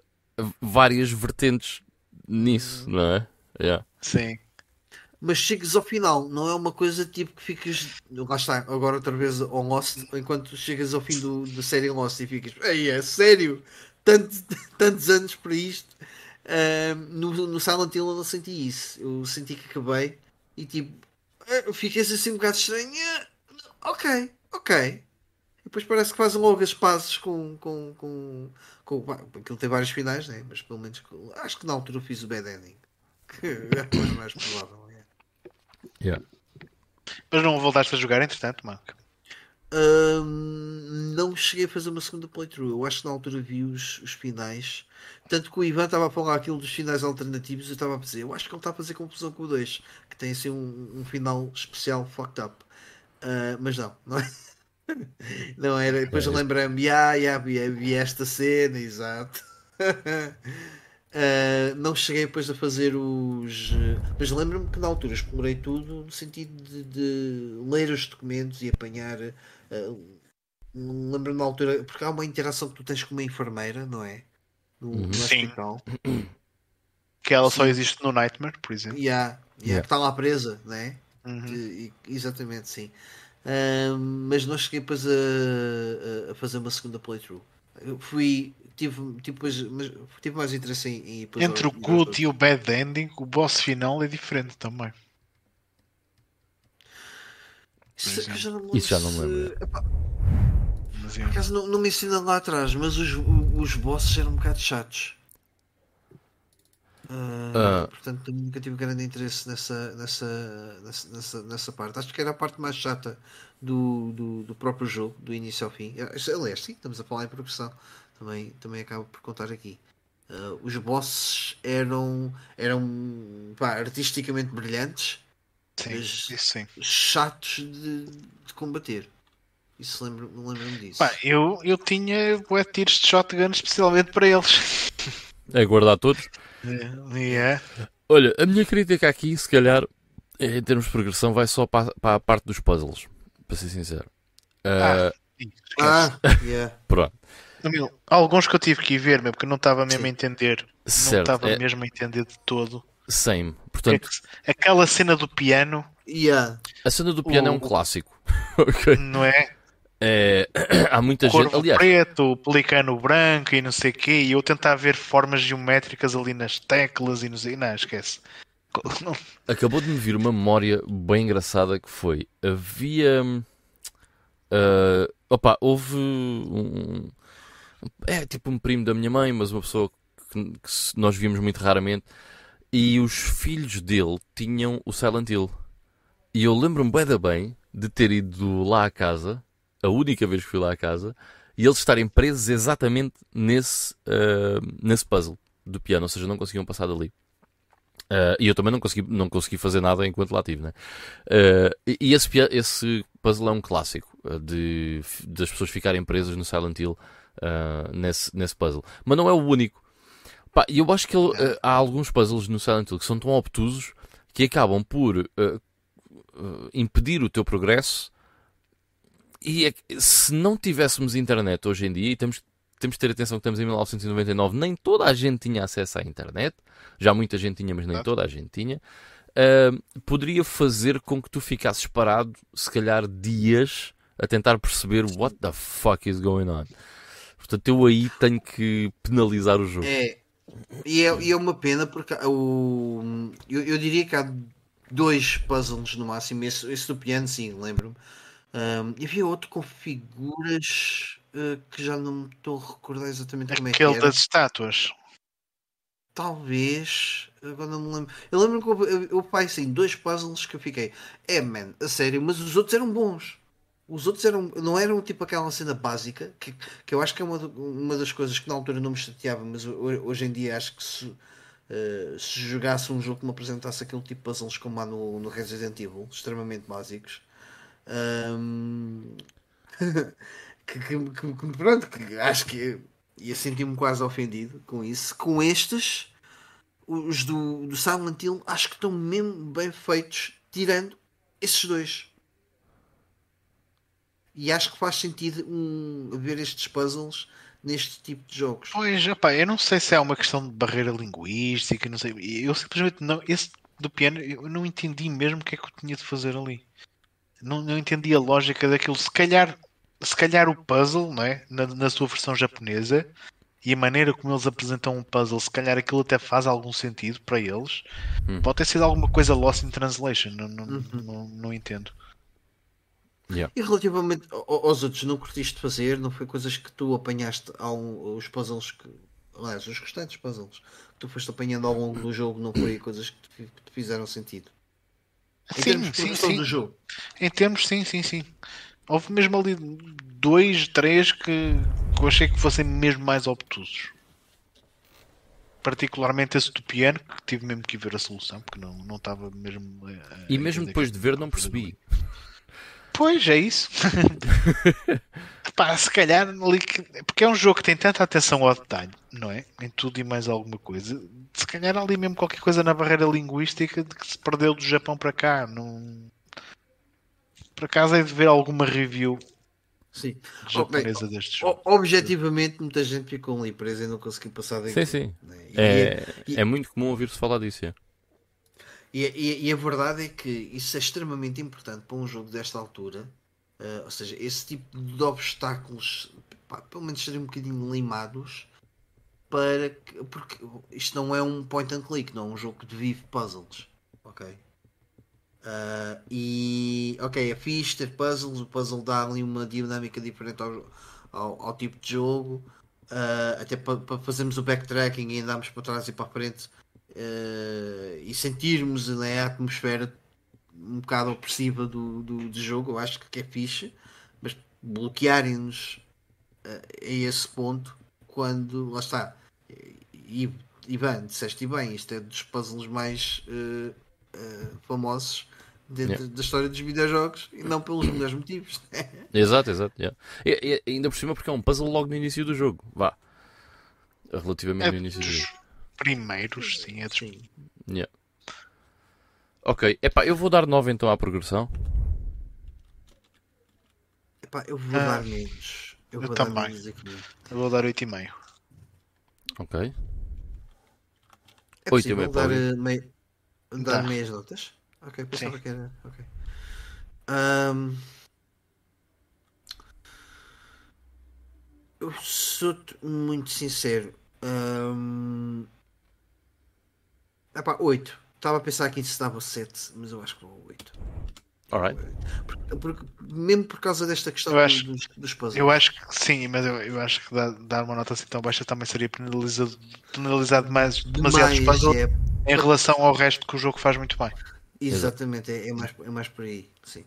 várias vertentes nisso, não é? Yeah. Sim. mas chegas ao final, não é uma coisa tipo que ficas. Lá está, agora outra vez ao Lost, enquanto chegas ao fim do, da série Lost e ficas, ei, é sério, Tanto, tantos anos para isto. Ahm, no, no Silent Hill eu não senti isso. Eu senti que acabei e tipo, eh, fiquei assim um bocado estranho. Ok, ok. E depois parece que fazem logo as pazes com. com, com, com pá, aquilo tem vários finais, né? mas pelo menos com- acho que na altura eu fiz o bad ending. Que é mais provável. é. Yeah. Mas não voltaste a jogar, entretanto, Marco. Hum, não cheguei a fazer uma segunda playthrough. Eu acho que na altura vi os, os finais. Tanto que o Ivan estava a falar aquilo dos finais alternativos. Eu estava a dizer, eu acho que ele está a fazer confusão com o 2, que tem assim um, um final especial fucked up. Ah, mas não, não é? Não era. Depois eu lembrei-me, ah, yeah, vi, vi esta cena, exato. Ah, não cheguei depois a fazer os. Mas lembro-me que na altura explorei tudo no sentido de, de ler os documentos e apanhar. Ah, lembro-me na altura, porque há uma interação que tu tens com uma enfermeira, não é? No, no Sim. hospital. Que ela só Sim. existe no Nightmare, por exemplo. E e há Yeah. que está lá presa, não é? Uhum. Exatamente, sim. Ahm, mas não cheguei depois a, a- fazer uma segunda playthrough. Eu fui, tive, tive, mas tive mais interesse em, em Entre o good e o bad ending, o boss final é diferente também. Isso, por eu já não me Isso já não me lembro. epá, Mas, por é. acaso não, não me ensina lá atrás, mas os, os bosses eram um bocado chatos. Uh, Ah. Portanto, nunca tive grande interesse nessa, nessa, nessa, nessa, nessa parte. Acho que era a parte mais chata do, do, do próprio jogo, do início ao fim. Aliás, sim, estamos a falar em progressão. Também, também acabo por contar aqui. Uh, os bosses eram, eram pá, artisticamente brilhantes, Sim, sim. chatos de, de combater. Isso lembro- lembro-me disso. Pá, eu, eu tinha bué de tiros de shotgun especialmente para eles. É guardar todos. É. Olha, a minha crítica aqui, se calhar, em termos de progressão, vai só para, para a parte dos puzzles. Para ser sincero. Ah, Esquece. ah, yeah. Pronto. Há alguns que eu tive que ir ver, meu, porque não estava mesmo Sim. a entender. Não Certo. estava É, mesmo a entender de todo. Same. Portanto, que Aquela cena do piano, Yeah. a cena do piano é um o- clássico. ok? não é? É, há muita gente. Corvo Aliás, preto, o pelicano branco e não sei o quê, e eu tentar ver formas geométricas ali nas teclas e não sei. Não, esquece. Não- acabou de me vir uma memória bem engraçada que foi. Havia. ah, opa, houve um. É tipo um primo da minha mãe, mas uma pessoa que, que nós víamos muito raramente. E os filhos dele tinham o Silent Hill. E eu lembro-me bem da bem de ter ido lá à casa, a única vez que fui lá à casa, e eles estarem presos exatamente nesse, ah, nesse puzzle do piano, ou seja, não conseguiam passar dali. Ah, e eu também não consegui, não consegui fazer nada enquanto lá estive, né? Ah, e esse, esse puzzle é um clássico de, das pessoas ficarem presas no Silent Hill nesse, nesse puzzle. Mas não é o único. Pá, eu acho que ele, ah, há alguns puzzles no Silent Hill que são tão obtusos que acabam por ah, ah, impedir o teu progresso. E é que se não tivéssemos internet hoje em dia, e temos, temos de ter atenção que estamos em 1999, nem toda a gente tinha acesso à internet, já muita gente tinha, mas nem toda a gente tinha, poderia fazer com que tu ficasses parado, se calhar dias, a tentar perceber what the fuck is going on. Portanto, eu aí tenho que penalizar o jogo. É, e é, e é uma pena porque o, eu, eu diria que há dois puzzles no máximo. Esse, esse do piano, sim, lembro-me. Um, e havia outro com figuras uh, que já não me estou a recordar exatamente como é que Aquele era. das estátuas. Talvez, agora não me lembro. Eu lembro que eu, eu, eu pai, assim, dois puzzles que eu fiquei, é man, a sério, mas os outros eram bons. Os outros eram, não eram tipo aquela cena básica, que, que eu acho que é uma, uma das coisas que na altura não me chateava, mas ho- hoje em dia acho que se, eh, se jogasse um jogo que me apresentasse aquele tipo de puzzles como há no, no Resident Evil, extremamente básicos, ahm, que, que- que- que- pronto, que acho que ia sentir-me quase ofendido com isso. Com estes, os do, do Silent Hill, acho que estão mesmo bem feitos, tirando esses dois. E acho que faz sentido um, ver estes puzzles neste tipo de jogos. Pois, opá, eu não sei se é uma questão de barreira linguística, não sei. Eu simplesmente não. Esse do piano, eu não entendi mesmo o que é que eu tinha de fazer ali. Não, não entendi a lógica daquilo. Se calhar, se calhar o puzzle, não é? Na, na sua versão japonesa e a maneira como eles apresentam um puzzle, se calhar aquilo até faz algum sentido para eles. Hum. Pode ter sido alguma coisa lost in translation, não, não, Uhum. não, não entendo. E relativamente ao- aos outros, não curtiste fazer? Não foi coisas que tu apanhaste ao, os puzzles que. Aliás, os restantes puzzles que tu foste apanhando ao longo do jogo, não foi coisas que te, que te fizeram sentido? Em termos Sim, de sim, sim. do jogo. Em termos, sim, sim, sim. Houve mesmo ali dois, três que, que eu achei que fossem mesmo mais obtusos. Particularmente esse do piano, que tive mesmo que ver a solução, porque não não estava mesmo. a- a E mesmo depois de ver, não percebi. Pois, é isso. Pá, se calhar. Porque é um jogo que tem tanta atenção ao detalhe, não é? Em tudo e mais alguma coisa. Se calhar ali mesmo qualquer coisa na barreira linguística de que se perdeu do Japão para cá. Não... Por acaso é de ver alguma review Sim. japonesa deste jogo. O- objetivamente, muita gente ficou ali presa e não conseguiu passar daí. Sim, sim. Né? E, É, e- é muito comum ouvir-se falar disso. é. E, e- e a verdade é que isso é extremamente importante para um jogo desta altura. eh, ou seja, esse tipo de obstáculos, pá, pelo menos serem um bocadinho limados, para que, porque isto não é um point and click, não é um jogo que vive puzzles. Ok? Ah, e ok, é fixe ter puzzles, o puzzle dá ali uma dinâmica diferente ao, ao, ao tipo de jogo. Ah, até para, para fazermos o backtracking e andarmos para trás e para a frente uh, e sentirmos né, a atmosfera um bocado opressiva do, do, do jogo, eu acho que é fixe, mas bloquearem-nos uh, a esse ponto quando lá está. E, Ivan, disseste bem, isto é dos puzzles mais uh, uh, famosos dentro yeah. da história dos videojogos e não pelos melhores motivos. exato, exato. Yeah. E, e, ainda por cima porque é um puzzle logo no início do jogo. Vá. Relativamente é no início do jogo. Primeiros, sim, é dos... sim. Yeah. Ok, epá, eu vou dar 9 então à progressão. Epá, eu vou ah, dar menos. Eu, eu também. Eu vou dar 8,5. Ok. É 8,5 dar, uh, mei... dar meias notas? Ok, pensava Sim. que era. Ok. Um... Eu sou muito sincero. Um... Epá, 8. Estava a pensar aqui se dava 7, mas eu acho que vou 8. Alright. Porque, porque, mesmo por causa desta questão eu acho, dos, dos puzzles. Eu acho que sim, mas eu, eu acho que dar, dar uma nota assim tão baixa também seria penalizado, penalizado mais, demasiados puzzles é... em relação ao resto que o jogo faz muito bem. Exatamente, é, é, mais, é mais por aí, sim.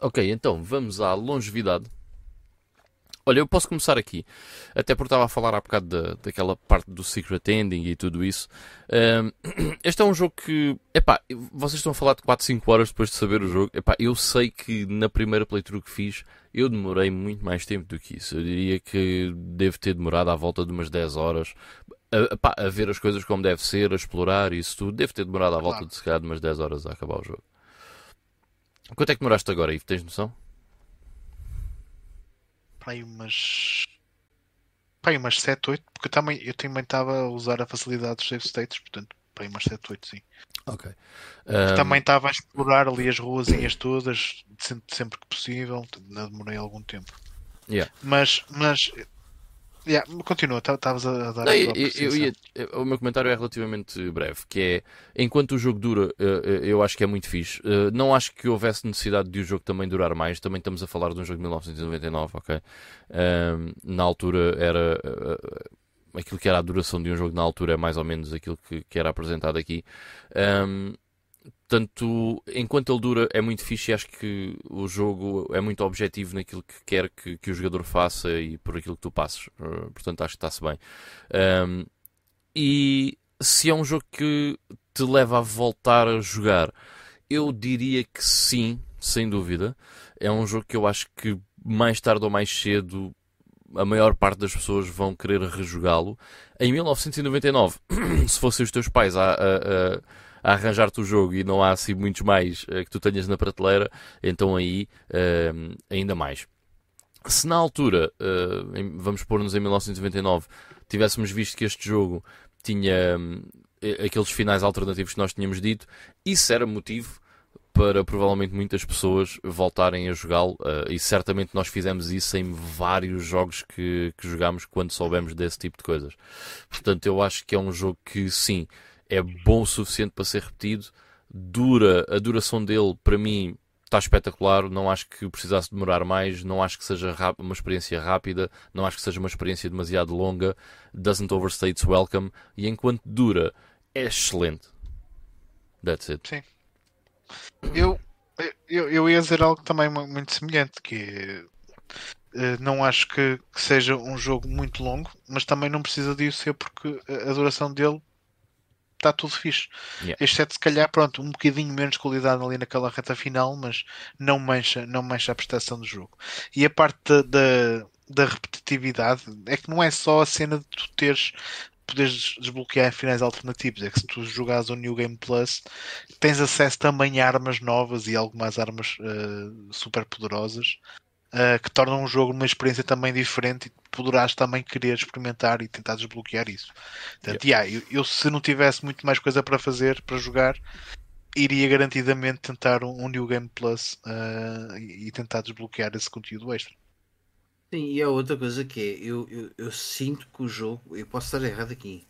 Ok, então vamos à longevidade. Olha, eu posso começar aqui, até porque estava a falar há bocado da, daquela parte do Secret Ending e tudo isso. Um, este é um jogo que, epá, vocês estão a falar de 4, 5 horas depois de saber o jogo. Epá, eu sei que na primeira playthrough que fiz, eu demorei muito mais tempo do que isso. Eu diria que devo ter demorado à volta de umas 10 horas a, a, ver as coisas como deve ser, a explorar isso tudo. Deve ter demorado à volta claro. de se calhar de umas 10 horas a acabar o jogo. Quanto é que demoraste agora, Ivo? Tens noção? Pai, umas. Pai, umas 7, 8, porque eu também, eu também estava a usar a facilidade dos save states, portanto, pai, umas 7, 8, sim. Ok. Um... Também estava a explorar ali as ruazinhas todas, sempre, sempre que possível, não demorei algum tempo. Yeah. Mas, mas Yeah, continua, estavas a dar não, a eu, eu ia, O meu comentário é relativamente breve, que é enquanto o jogo dura, eh, eh, eu acho que é muito fixe. Eh, não acho que houvesse necessidade de o jogo também durar mais. Também estamos a falar de um jogo de 1999, ok? na altura era aquilo que era a duração de um jogo na altura é mais ou menos aquilo que, que era apresentado aqui. Um, Portanto, enquanto ele dura, é muito fixe e acho que o jogo é muito objetivo naquilo que quer que, que o jogador faça e por aquilo que tu passes. Uh, portanto, acho que está-se bem. Um, e se é um jogo que te leva a voltar a jogar, eu diria que sim, sem dúvida. É um jogo que eu acho que mais tarde ou mais cedo a maior parte das pessoas vão querer rejogá-lo. Em 1999, se fossem os teus pais a, a, a a arranjar-te o jogo e não há assim muitos mais uh, que tu tenhas na prateleira, então aí uh, ainda mais. Se na altura, em, vamos pôr-nos em 1999, tivéssemos visto que este jogo tinha aqueles finais alternativos que nós tínhamos dito, isso era motivo para provavelmente muitas pessoas voltarem a jogá-lo e certamente nós fizemos isso em vários jogos que, que jogámos quando soubemos desse tipo de coisas. Portanto, eu acho que é um jogo que sim, é bom o suficiente para ser repetido. Dura, a duração dele, para mim, está espetacular. Não acho que precisasse demorar mais. Não acho que seja uma experiência rápida. Não acho que seja uma experiência demasiado longa. Doesn't overstay its welcome. E enquanto dura, é excelente. That's it. Sim. Eu, eu, eu ia dizer algo também muito semelhante, que eh, não acho que, que, seja um jogo muito longo, mas também não precisa disso ser porque a duração dele está tudo fixe. Yeah. Set, se calhar, pronto, um bocadinho menos qualidade ali naquela reta final, mas não mancha, não mancha a prestação do jogo. E a parte da, da, da repetitividade é que não é só a cena de tu teres poderes desbloquear finais alternativos. É que se tu jogares o New Game Plus, tens acesso também a armas novas e algumas armas uh, super poderosas uh, que tornam o jogo uma experiência também diferente e poderás também querer experimentar e tentar desbloquear isso. Portanto, yeah. yeah eu, eu, se não tivesse muito mais coisa para fazer, para jogar, iria garantidamente tentar um, um New Game Plus uh, e, e tentar desbloquear esse conteúdo extra. Sim, e há outra coisa que é, eu, eu, eu, sinto que o jogo, eu posso estar errado aqui,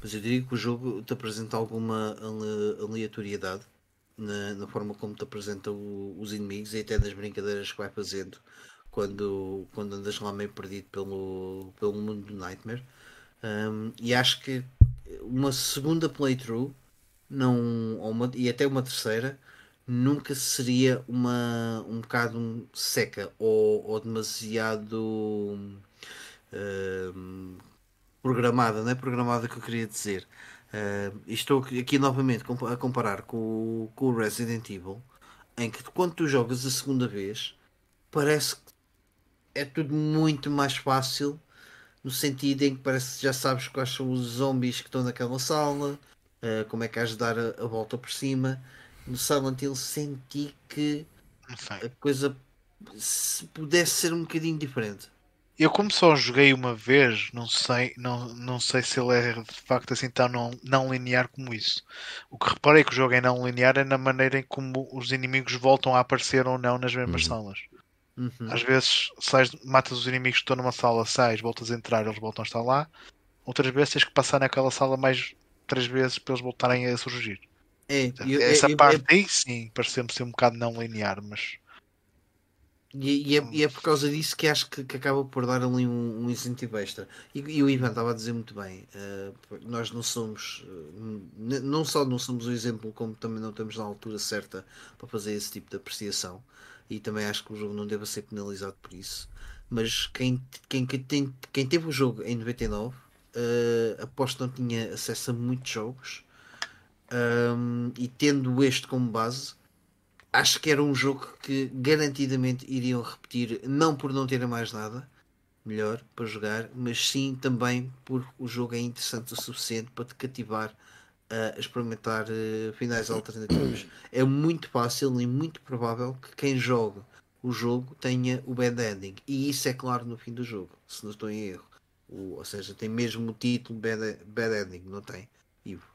mas eu diria que o jogo te apresenta alguma aleatoriedade na, na forma como te apresenta o, os inimigos e até nas brincadeiras que vai fazendo quando, quando andas lá meio perdido pelo, pelo mundo do Nightmare. Um, e acho que uma segunda playthrough não, uma, e até uma terceira nunca seria uma um bocado seca ou, ou demasiado uh, programada, não é programada que eu queria dizer. Uh, estou aqui novamente a comparar com, com o Resident Evil, em que quando tu jogas a segunda vez, parece que é tudo muito mais fácil, no sentido em que parece que já sabes quais são os zombies que estão naquela sala, uh, como é que has de dar a, a, volta por cima. No Silent Hill senti que a coisa se pudesse ser um bocadinho diferente. Eu como só joguei uma vez, não sei, não, não sei se ele é de facto assim tão não, não linear como isso. O que reparei que o jogo é não linear é na maneira em como os inimigos voltam a aparecer ou não nas mesmas uhum. salas. Uhum. Às vezes sais, matas os inimigos que estão numa sala, sais, voltas a entrar, eles voltam a estar lá. Outras vezes tens que passar naquela sala mais três vezes para eles voltarem a surgir. É, eu, Essa eu, parte eu, aí sim pareceu-me ser um bocado não linear, mas e, e, é, e, é, por causa disso que acho que, que acaba por dar ali um, um incentivo extra. E, e, o Ivan estava a dizer muito bem: uh, nós não somos, uh, não só não somos o exemplo, como também não estamos na altura certa para fazer esse tipo de apreciação. E também acho que o jogo não deve ser penalizado por isso. Mas quem, quem, quem, tem, quem teve o jogo em 99, uh, eh, aposto que não tinha acesso a muitos jogos. Um, e tendo este como base, acho que era um jogo que garantidamente iriam repetir, não por não terem mais nada melhor para jogar, mas sim também porque o jogo é interessante o suficiente para te cativar a experimentar uh, finais alternativos. É muito fácil e muito provável que quem joga o jogo tenha o bad ending, e isso é claro no fim do jogo, se não estou em erro. O, ou seja, tem mesmo o título bad, bad ending, não tem? Ivo,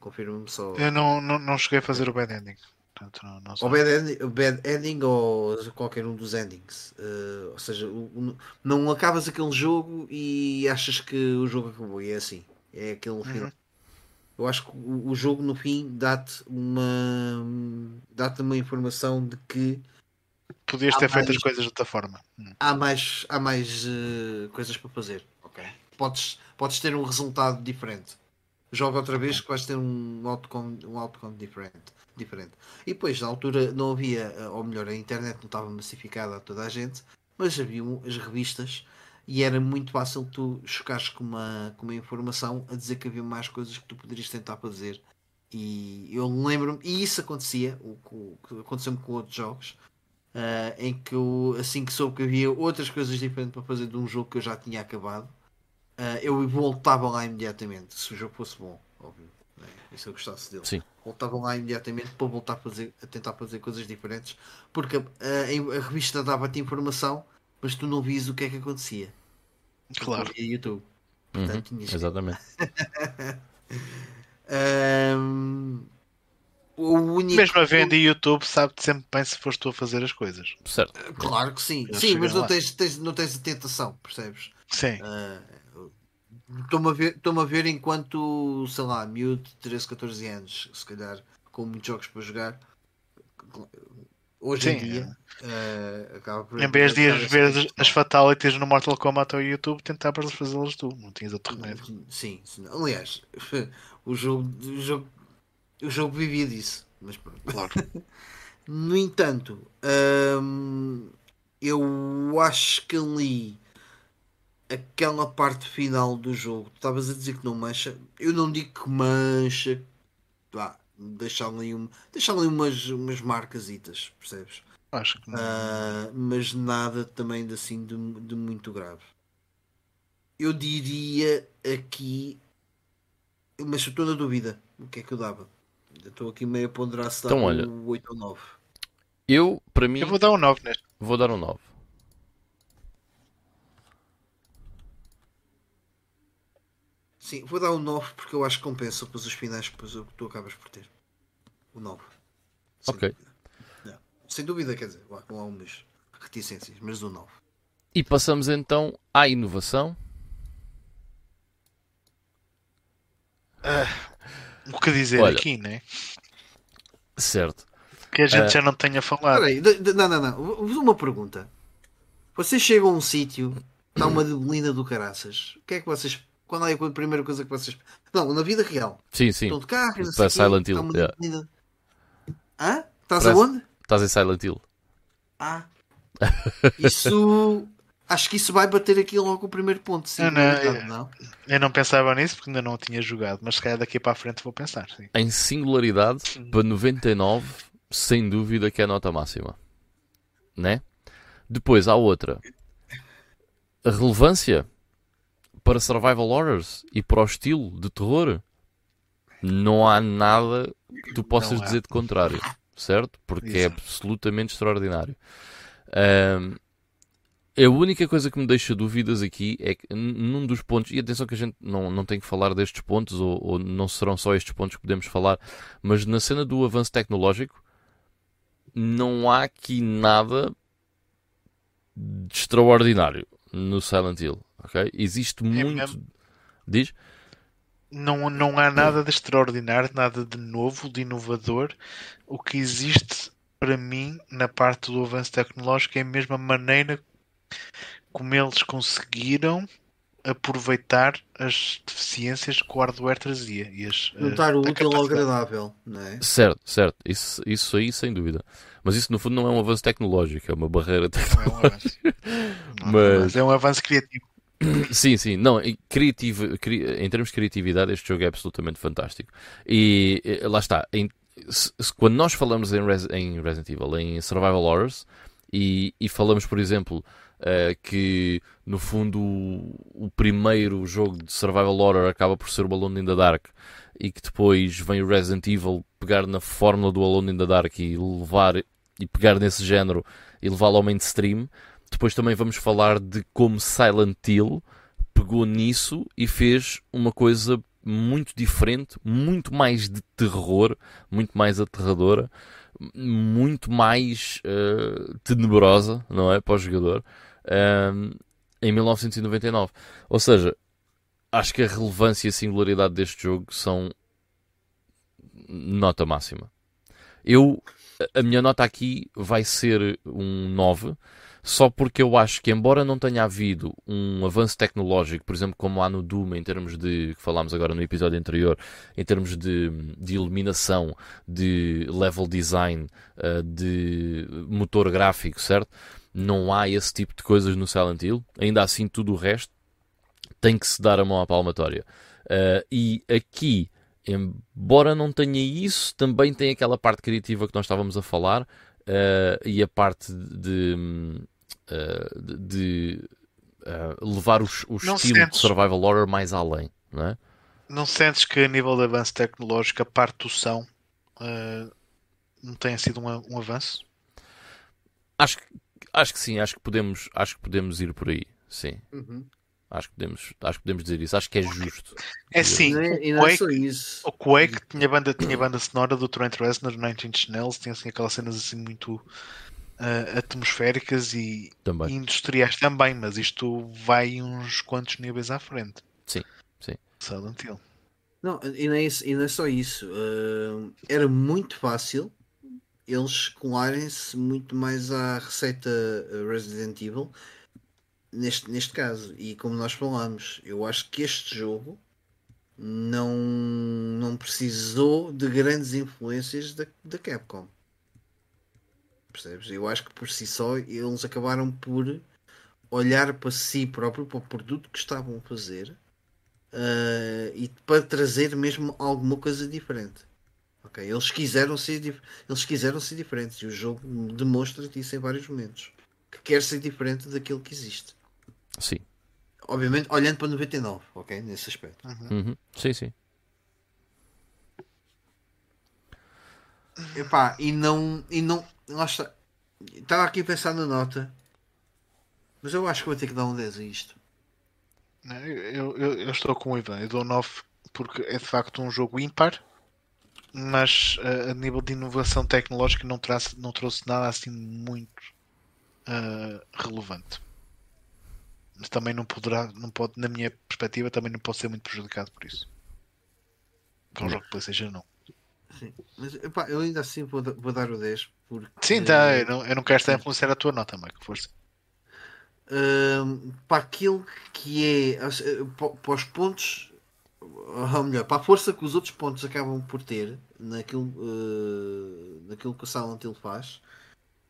confirma-me só. Eu não, não, não cheguei a fazer o bad ending. Portanto, não, não ou bad ending, bad ending ou qualquer um dos endings. Uh, ou seja, o, o, não acabas aquele jogo e achas que o jogo acabou. E é assim. É aquele uhum. final. Eu acho que o, o jogo no fim dá-te uma dá-te uma informação de que podias ter feito as coisas de outra forma. Hum. Há mais, há mais uh, coisas para fazer. Okay. Podes, podes ter um resultado diferente. Joga outra vez que vais ter um outcome, um outcome diferente diferente. E depois, na altura, não havia, eh, ou melhor, a internet não estava massificada a toda a gente, mas haviam as revistas e era muito fácil tu chocares com uma, com uma informação a dizer que havia mais coisas que tu poderias tentar fazer. E eu lembro-me, e isso acontecia, o que aconteceu-me com outros jogos, uh, em que eu, assim que soube que havia outras coisas diferentes para fazer de um jogo que eu já tinha acabado, uh, eu voltava lá imediatamente, se o jogo fosse bom, óbvio. Né? E se eu gostasse dele. Sim voltavam lá imediatamente para voltar a, fazer, a tentar fazer coisas diferentes, porque a, a, a revista dava-te informação, mas tu não vias o que é que acontecia. Claro. E YouTube. Uhum, Portanto, exatamente. um, único... Mesmo a venda YouTube sabe-te sempre bem se foste tu a fazer as coisas. Certo. Claro que sim. sim, mas não tens, tens, não tens a tentação, percebes? Sim. Uh, Estou-me a, ver, a ver enquanto, sei lá, miúdo de 13, 14 anos, se calhar, com muitos jogos para jogar. Hoje Sim. em dia, uh, acaba por. Em vez de ir ver as, as fatalities no Mortal Kombat ou YouTube, tentavas fazê-las tu, não tinhas outro remédio. Sim, sim, aliás, o jogo, o jogo, o jogo vivia disso. Mas pronto. Claro. no entanto, hum, eu acho que ali aquela parte final do jogo, tu estavas a dizer que não mancha, eu não digo que mancha, vá, deixar ali, um, deixar ali umas, umas marcasitas, percebes? Acho que não. Uh, mas nada também de, assim de, de muito grave. Eu diria aqui, mas estou na dúvida, o que é que eu dava? Estou aqui meio a ponderar se dá então, olha, 8 ou 9. Eu, para mim, eu vou dar um 9 neste. Vou dar um 9. Sim, vou dar o 9 porque eu acho que compensa depois os finais que tu acabas por ter. O 9. Sem ok. Dúvida. Sem dúvida, quer dizer, lá, com algumas reticências, mas o 9. E passamos então à inovação. Uh, o que dizer Olha, aqui, né? Certo. Que a gente uh, já não tenha falado. Peraí, não, não, não. Vou uma pergunta. Vocês chegam a um sítio, está uma debelina do caraças. O que é que vocês qual é a primeira coisa que vocês. Não, na vida real. Sim, sim. Estão de carro, não Para Silent Hill, yeah. Hã? Estás Parece- aonde? Estás em Silent Hill. Ah. Isso. Acho que isso vai bater aqui logo o primeiro ponto. Sim, Não, não, não, é- não. Eu não pensava nisso porque ainda não o tinha jogado, mas se calhar daqui para a frente vou pensar. Sim. Em singularidade, para 99, sem dúvida que é a nota máxima. Né? Depois há outra. A relevância para survival horrors e para o estilo de terror. Não há nada que tu possas dizer de contrário, certo? Porque é Exato. absolutamente extraordinário. Ahm, a única coisa que me deixa dúvidas aqui é que num dos pontos, e atenção que a gente não, não tem que falar destes pontos, ou, ou não serão só estes pontos que podemos falar, mas na cena do avanço tecnológico não há aqui nada de extraordinário no Silent Hill, ok? Existe muito... mesmo? Diz? Não, não há nada de extraordinário, nada de novo, de inovador. O que existe para mim na parte do avanço tecnológico é a mesma maneira como eles conseguiram aproveitar as deficiências que o hardware trazia. E as, Juntar o útil ao agradável, não é? Certo, certo. Isso, isso aí sem dúvida. Mas isso no fundo não é um avanço tecnológico, é uma barreira Não é um avanço. Não é um Mas- avanço, É um avanço criativo. Sim, sim, não, criativo, cri- em termos de criatividade, este jogo é absolutamente fantástico. E lá está, em- se- quando nós falamos em, Res- em Resident Evil, em Survival Horrors, e, e falamos, por exemplo, eh, que no fundo o, o primeiro jogo de Survival Horror acaba por ser o Alone in the Dark, e que depois vem o Resident Evil pegar na fórmula do Alone in the Dark e levar e pegar nesse género e levá-lo ao mainstream. Depois também vamos falar de como Silent Hill pegou nisso e fez uma coisa muito diferente, muito mais de terror, muito mais aterradora, muito mais eh, tenebrosa, não é? Para o jogador, ehm, em 1999. Ou seja, acho que a relevância e a singularidade deste jogo são nota máxima. Eu, a minha nota aqui vai ser um 9, só porque eu acho que, embora não tenha havido um avanço tecnológico, por exemplo, como há no Doom, em termos de, que falámos agora no episódio anterior, em termos de, de iluminação, de level design, eh, de motor gráfico, certo? Não há esse tipo de coisas no Silent Hill. Ainda assim, tudo o resto tem que se dar a mão à palmatória. Eh, e aqui, embora não tenha isso, também tem aquela parte criativa que nós estávamos a falar eh, e a parte de, eh, de, de, eh, levar o, o estilo de sentes- survival horror mais além, não é? Não sentes que a nível de avanço tecnológico a parte do som eh, não tenha sido um, um avanço? Acho, que- acho que sim, acho que podemos, acho que podemos ir por aí, sim. Uhum. Acho que podemos, acho que podemos dizer isso. Acho que é justo. É sim, é- o é Quake, o Quake tinha banda, tinha banda sonora do Trent Reznor, 19 Inch Nails, tinha assim aquelas cenas assim muito eh, atmosféricas e, Também. industriais também, mas isto vai uns quantos níveis à frente. Sim, sim. Silent Hill. Não, e não é, isso- e não é só isso. uh, era muito fácil eles colarem-se muito mais à receita uh, Resident Evil neste, neste caso. E como nós falamos, eu acho que este jogo não, não precisou de grandes influências da, da Capcom. Percebes? Eu acho que por si só eles acabaram por olhar para si próprio, para o produto que estavam a fazer Uh, e para trazer mesmo alguma coisa diferente. Ok, Eles quiseram ser dif- eles quiseram ser diferentes e o jogo demonstra-te isso em vários momentos. Que quer ser diferente daquilo que existe. Sim. Obviamente, olhando para 99, ok? Nesse aspecto. Uhum. Sim, sim. Epá, e não. E não está. Estava aqui a pensar na nota. Mas eu acho que vou ter que dar um 10 a isto. Eu, eu, eu estou com o Ivan, eu dou 9 porque é de facto um jogo ímpar, mas eh, a nível de inovação tecnológica não, traz, não trouxe nada assim muito eh, relevante. Mas também não poderá, não pode, na minha perspectiva, também não pode ser muito prejudicado por isso. É um jogo de PlayStation não. Sim. Mas epá, eu ainda assim vou, vou dar o 10 porque. Sim, tá, eu não, eu não quero estar a influenciar a tua nota, Mike, força. hum, para aquilo que é eh, para os pontos ou melhor, para a força que os outros pontos acabam por ter naquilo, uh, naquilo que o Silent faz,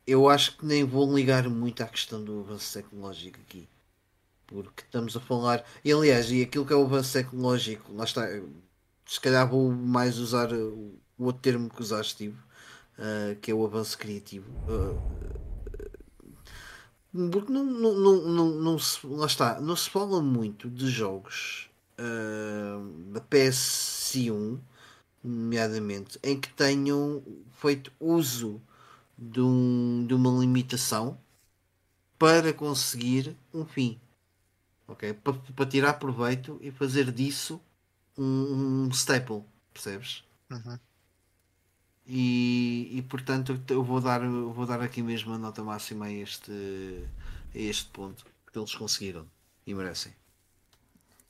eu acho que nem vou ligar muito à questão do avanço tecnológico aqui. Porque estamos a falar. E aliás, e aquilo que é o avanço tecnológico, lá está. Se calhar vou mais usar o outro termo que usaste, Steve, uh, que é o avanço criativo. Uh, porque não, não, não, não, não se, lá está, não se fala muito de jogos uh, da PS1, nomeadamente, em que tenham feito uso de, um, de uma limitação para conseguir um fim. Ok? Para, para tirar proveito e fazer disso um, um staple, percebes? Uhum. E, e portanto eu vou dar, eu vou dar aqui mesmo a nota máxima a este, a este ponto que eles conseguiram e merecem.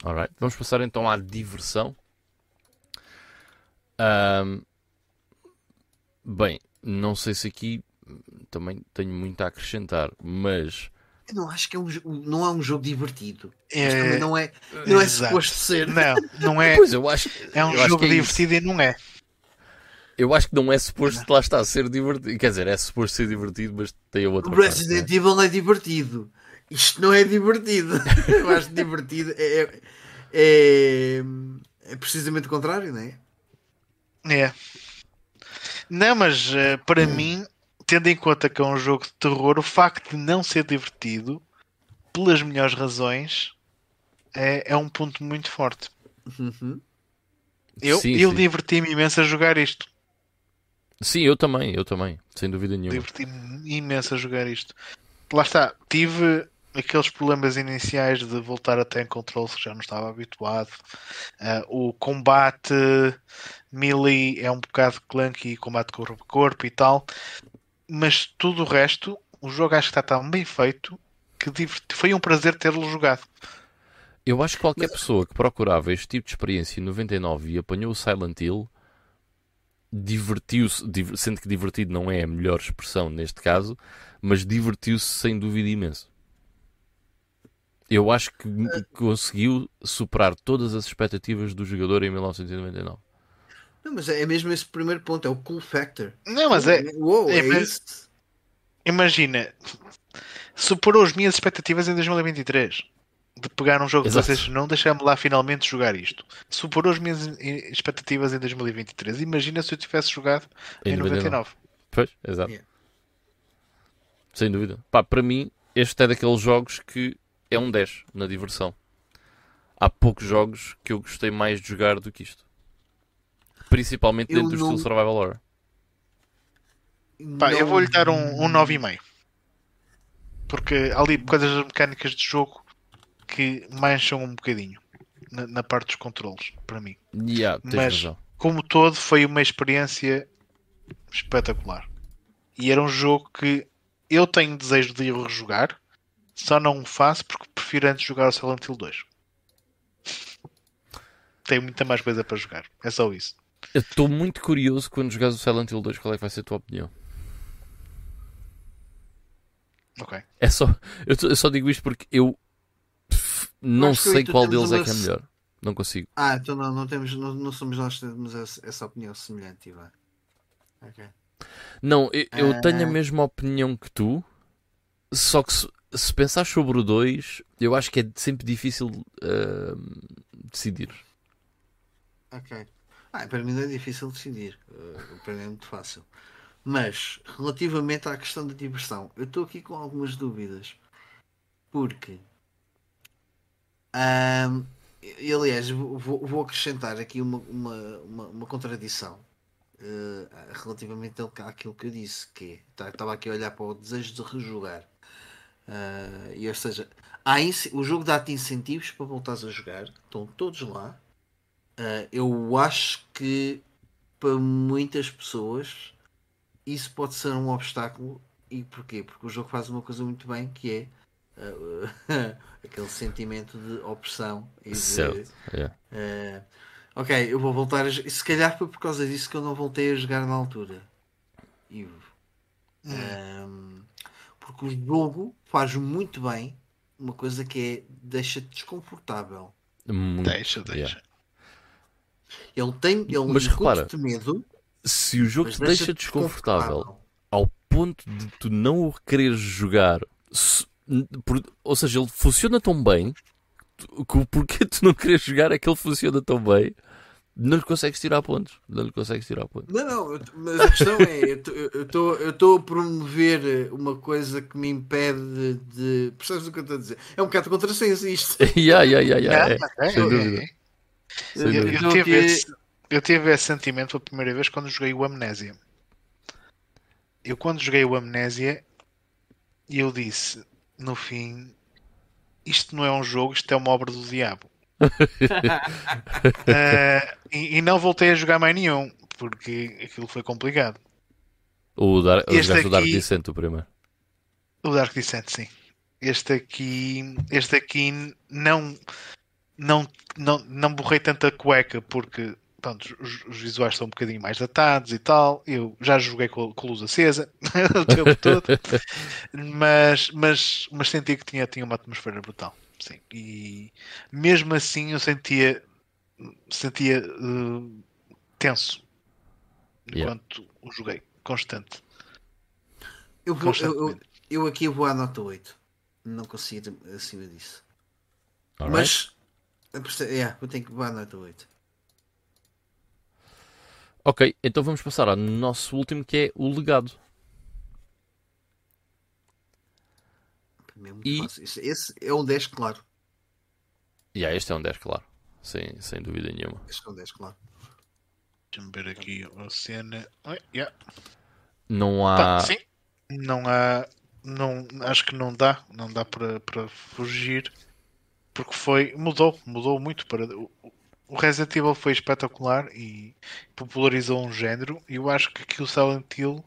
Alright. Vamos passar então à diversão. Um, bem, não sei se aqui também tenho muito a acrescentar, mas. Eu não acho que é um, não é um jogo divertido. É... não é, não é suposto ser. Não, não é. Pois eu acho, é um jogo é divertido isso. e não é. Eu acho que não é suposto lá está a ser divertido. Quer dizer, é suposto ser divertido, mas tem a outra. O Resident parte, Evil é divertido. Isto não é divertido. eu acho divertido. É, é, é, é precisamente o contrário, não é? É. Não, mas uh, para hum. mim, tendo em conta que é um jogo de terror, o facto de não ser divertido, pelas melhores razões, é, é um ponto muito forte. Uhum. Eu, eu diverti-me imenso a jogar isto. Sim, eu também, eu também, sem dúvida nenhuma. Diverti-me imenso a jogar isto. Lá está, tive aqueles problemas iniciais de voltar até em controle que já não estava habituado. Uh, o combate melee é um bocado clunky, combate corpo a corpo e tal. Mas tudo o resto, o jogo acho que está tão bem feito que foi um prazer tê-lo jogado. Eu acho que qualquer pessoa que procurava este tipo de experiência em 99 e apanhou o Silent Hill divertiu-se, sendo que divertido não é a melhor expressão neste caso, mas divertiu-se sem dúvida imenso. Eu acho que conseguiu superar todas as expectativas do jogador em 1999. Não, mas é mesmo esse primeiro ponto, é o cool factor. Não, mas é. Uou, é, é Imagina, superou as minhas expectativas em 2023 de pegar um jogo Exato. de vocês não deixar-me lá finalmente jogar isto. Superou as minhas expectativas em 2023. Imagina se eu tivesse jogado em, em 99. Pois, exato. Yeah. Sem dúvida. Pá, para mim, este é daqueles jogos que é um 10 na diversão. Há poucos jogos que eu gostei mais de jogar do que isto. Principalmente eu dentro não... do estilo Survival Horror. Pá, não... eu vou-lhe dar um, um 9,5. Porque há ali coisas mecânicas de jogo que mancham um bocadinho na, na parte dos controles, para mim. Yeah, Mas, razão. como todo, foi uma experiência espetacular. E era um jogo que eu tenho desejo de ir rejogar só não o faço porque prefiro antes jogar o Silent Hill 2. Tenho muita mais coisa para jogar. É só isso. Eu estou muito curioso quando jogares o Silent Hill 2, qual é que vai ser a tua opinião? Ok. É só, eu, eu só digo isto porque eu não sei qual deles é que é melhor. Não consigo. Ah, então não, não, temos, não, não somos nós que temos essa, opinião semelhante, Ivan. Não, eu, eu tenho a ah. mesma opinião que tu, só que se pensar sobre o 2, eu acho que é sempre difícil uh, decidir. Ok. Ah, para mim não é difícil decidir. Uh, para mim é muito fácil. Mas, relativamente à questão da diversão, eu estou aqui com algumas dúvidas. Porque. Um, e, aliás, vou, vou, acrescentar aqui uma, uma, uma, uma contradição uh, relativamente àquilo que eu disse. Que é, tá, estava aqui a olhar para o desejo de rejogar. Uh, e, ou seja, há o jogo dá-te incentivos para voltares a jogar, estão todos lá. Uh, eu acho que para muitas pessoas isso pode ser um obstáculo. E porquê? Porque o jogo faz uma coisa muito bem que é uh, aquele sentimento de opressão e de, certo. Yeah. ok, eu vou voltar a Se calhar foi por causa disso que eu não voltei a jogar na altura. Ivo. Hum. Um, porque o jogo faz muito bem uma coisa que é deixa-te desconfortável. Muito- Deixa, deixa. yeah. Ele tem, ele Mas repara, medo, Se o jogo te deixa desconfortável ao ponto de tu não o quereres jogar, se- ou seja, ele funciona tão bem que o porquê tu não queres jogar é que ele funciona tão bem, não lhe consegues tirar pontos. Não lhe consegues tirar pontos. Não, não, eu- mas a questão é, eu estou eu estou a promover uma coisa que me impede de, Percebes o que eu estou a dizer? É um bocado contrassenso isto. yeah, yeah, yeah, yeah, é. É, sem é, dúvida. é. Sem Eu, dúvida. eu Então, tive que- esse, eu tive esse sentimento pela primeira vez quando joguei o Amnésia. Eu quando joguei o Amnésia, eu disse, no fim, isto não é um jogo, isto é uma obra do diabo. Ah, e, e não voltei a jogar mais nenhum, porque aquilo foi complicado. O Dar Este jogaste o Dark aqui- Descent, o primeiro. O Dark Descent, sim. Este aqui, este aqui não, não, não, não borrei tanta cueca porque pronto, os, os visuais são um bocadinho mais datados e tal. Eu já joguei com, com a luz acesa o tempo todo, mas, mas, mas senti que tinha, tinha uma atmosfera brutal. Sim. E mesmo assim eu sentia, sentia eh, tenso Yeah. enquanto o joguei, constante. Eu, vou, eu, eu, eu aqui vou à nota 8. Não consigo acima disso. Alright. Mas. eu perce- yeah, eu tenho que vou à nota 8. Ok, então vamos passar ao nosso último que é o legado. É E-. Esse, esse é um 10, claro. E yeah, este é um 10, claro. Sem, sem dúvida nenhuma. Este é um 10, claro. Deixa-me ver aqui a cena. Oi, yeah. Não Pá, há. sim, não há. Não, acho que não dá, não dá para, para fugir porque foi. Mudou, mudou muito para. O, Resident Evil foi espetacular e popularizou um género e eu acho que aqui o Silent Hill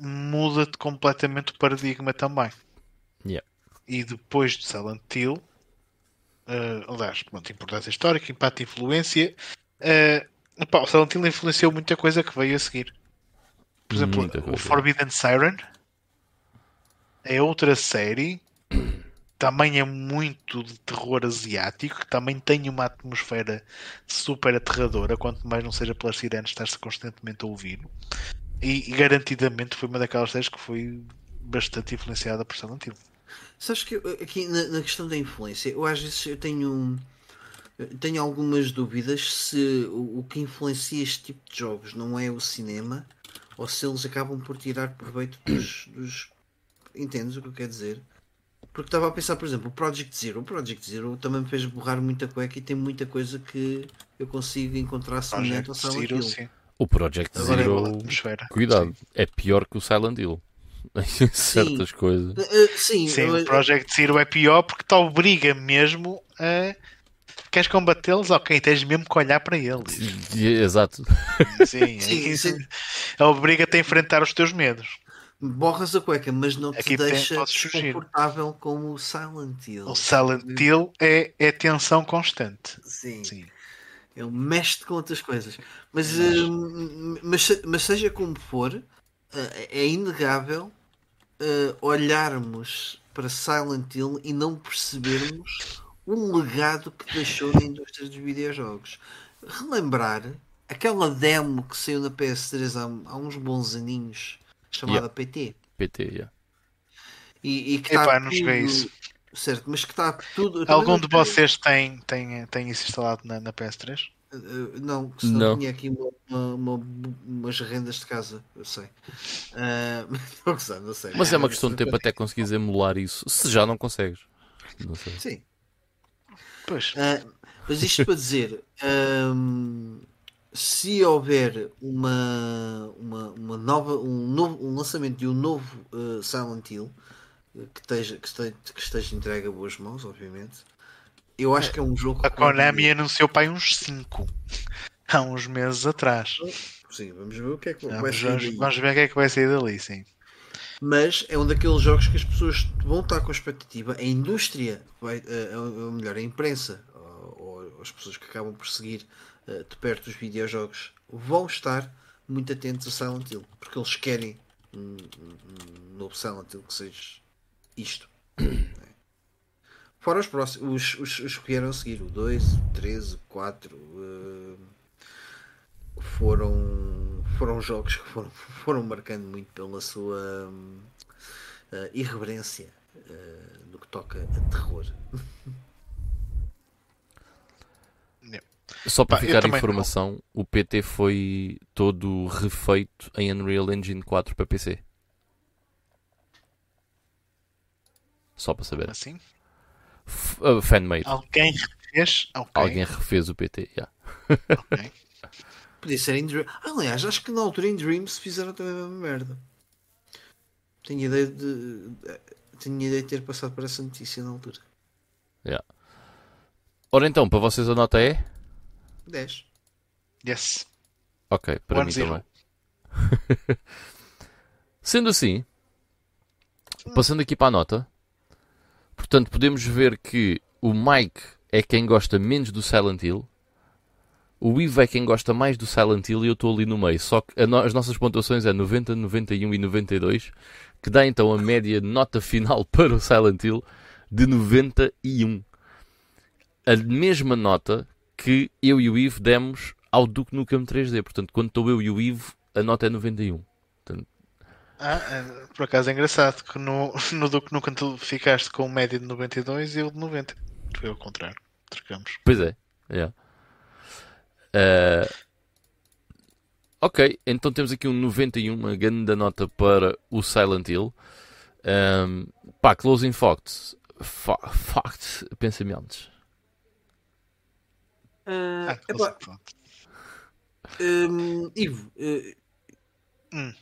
muda completamente o paradigma também. Yeah. E depois de Silent Hill, eh, aliás, pronto, importância histórica, impacto e influência, eh, epá, o Silent Hill influenciou muita coisa que veio a seguir. Por exemplo, o. Forbidden Siren é outra série, também é muito de terror asiático, que também tem uma atmosfera super aterradora, quanto mais não seja pelas sirenes estar-se constantemente a ouvir. E, e garantidamente foi uma daquelas séries que foi bastante influenciada por Silent Hill. Sabes que aqui na, na questão da influência, eu às vezes eu tenho, tenho algumas dúvidas se o, o que influencia este tipo de jogos não é o cinema ou se eles acabam por tirar proveito dos. dos entendes o que eu quero dizer? Porque estava a pensar, por exemplo, o Project Zero. O Project Zero também me fez borrar muita cueca e tem muita coisa que eu consigo encontrar semelhante ao Project Silent Zero, Hill. sim. O Project Agora é Zero. atmosfera. Cuidado, é pior que o Silent Hill. Em certas coisas. Eh, sim, Sim, eu- o Project Zero é pior porque te obriga mesmo a. Queres combatê-los? Ok, tens mesmo que olhar para eles. Exato. Sim, Sim, é sim. obriga-te a enfrentar os teus medos. Borras a cueca, mas não te Aqui tem- deixa desconfortável como o Silent Hill. O Silent Hill é, é tensão constante. Sim, Sim. ele mexe com outras coisas. Mas, hum, mas, mas seja como for, eh, é inegável eh, olharmos para Silent Hill e não percebermos o legado que deixou na indústria dos videojogos. Relembrar aquela demo que saiu na PS3 há, há uns bons aninhos, chamada Yeah. PT. PT, yeah. E, e que Epá, está não joguei tudo- isso. Certo, mas que está tudo. Algum de vocês tem, tem, tem isso instalado na, na PS3? Uh, não, senão Não. tinha aqui uma, uma- uma- umas rendas de casa, eu sei. Uh, não sei, não sei. Mas é uma questão de tempo até conseguires emular isso. Se já não consegues. Não sei. Sim. Pois. Uh, mas isto para dizer, um, se houver uma, uma, uma nova, um, novo, um lançamento de um novo uh, Silent Hill uh, que esteja, que, esteja, que esteja entregue a boas mãos, obviamente, eu acho que é um jogo A Konami anunciou para aí uns 5 há uns meses atrás. Sim, vamos ver o que é que vai Vamos, sair daí. vamos ver o que é que vai sair dali, sim. mas é um daqueles jogos que as pessoas vão estar com expectativa. A indústria, vai, eh, ou melhor, a imprensa, ou, ou as pessoas que acabam por seguir eh, de perto os videojogos, vão estar muito atentos a Silent Hill, porque eles querem um, um- um novo Silent Hill que seja isto. Fora os próximos, os, os, os que vieram a seguir, o 2, o 3, o 4, uh, foram, foram jogos que foram, foram marcando muito pela sua uh, irreverência uh, no que toca a terror. Só para Pá, ficar a informação, não. o PT foi todo refeito em Unreal Engine 4 para PC. Só para saber. Assim? Uh, fanmade. Alguém refez? Okay. Alguém refez o PT, yeah. okay. Podia ser em Dreams. Aliás, acho que na altura em Dreams fizeram também a mesma merda. Tenho ideia de. Tenho ideia de ter passado por essa notícia na altura. Yeah. Ora então, para vocês a nota é? 10. Yes. Ok, para One mim zero. também. Sendo assim, passando aqui para a nota, portanto, podemos ver que o Mike é quem gosta menos do Silent Hill, o Ivo é quem gosta mais do Silent Hill e eu estou ali no meio. Só que no as nossas pontuações é 90, 91 e 92, que dá então a média nota final para o Silent Hill de 91. A mesma nota que eu e o Ivo demos ao Duke Nukem 3D. Portanto, quando estou eu e o Ivo, a nota é 91. Portanto... Ah, é, por acaso é engraçado que no, no Duke Nukem tu ficaste com média de 92 e eu de 90. Foi ao contrário. Trocamos. Pois é. Yeah. Uh... Ok, então temos aqui um 91, uma grande nota para o Silent Hill. Um, pá, closing facts. Fa facts, pensamentos. Uh, ah, epá, um, Ivo, uh, hum.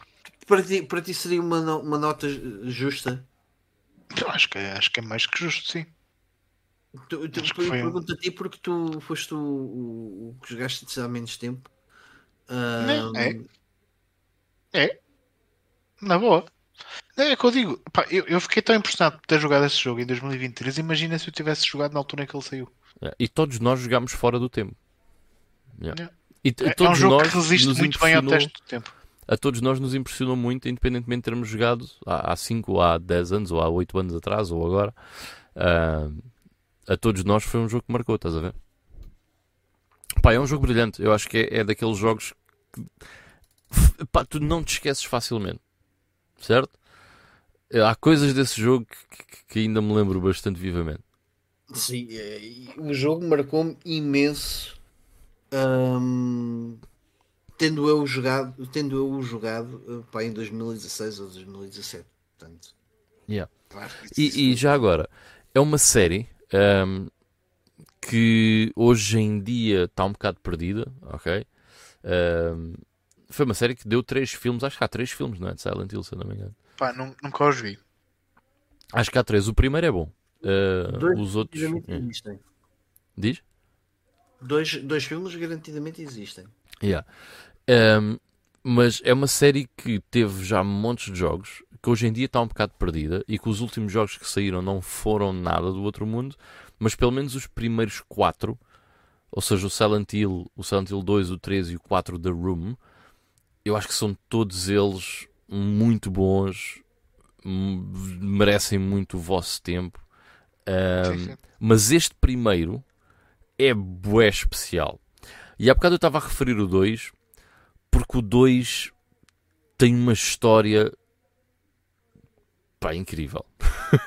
para, ti, para ti seria uma, uma nota justa? Eu acho que, é, acho que é mais que justo, sim. Tu, tu, eu pergunto a ti porque tu foste o, o, o que jogaste há menos tempo. Um... É. É. Na boa. É que eu digo, pá, eu, eu fiquei tão impressionado por ter jogado esse jogo em 2023. Imagina se eu tivesse jogado na altura em que ele saiu. É, e todos nós jogámos fora do tempo. Yeah. E, é, é um jogo que resiste muito bem ao teste do tempo. A todos nós nos impressionou muito, independentemente de termos jogado há 5, há 10 anos, ou há 8 anos atrás, ou agora. Uh, a todos nós foi um jogo que marcou, estás a ver? Pá, é um jogo brilhante. Eu acho que é, é daqueles jogos que pá, tu não te esqueces facilmente, certo? Há coisas desse jogo que, que ainda me lembro bastante vivamente. Sim, o jogo marcou-me imenso. tendo eu jogado, tendo eu jogado eh, pá, em 2016 ou 2017. Portanto, yeah. e, e já agora, é uma série um, que hoje em dia está um bocado perdida, ok? Um, foi uma série que deu três filmes, acho que há três filmes, não é? De Silent Hill, se não me engano. Pá, nunca os vi. Acho que há três. O primeiro é bom. Uh, os outros. É. Existem. Diz? Dois, dois filmes garantidamente existem. Yeah. Um, mas é uma série que teve já montes de jogos, que hoje em dia está um bocado perdida e que os últimos jogos que saíram não foram nada do outro mundo, mas pelo menos os primeiros quatro, ou seja, o Silent Hill, o Silent Hill 2, o 3 e o 4 The Room, eu acho que são todos eles muito bons, merecem muito o vosso tempo um, mas este primeiro é bué especial. E há bocado eu estava a referir o 2 porque o 2 tem uma história pá, incrível.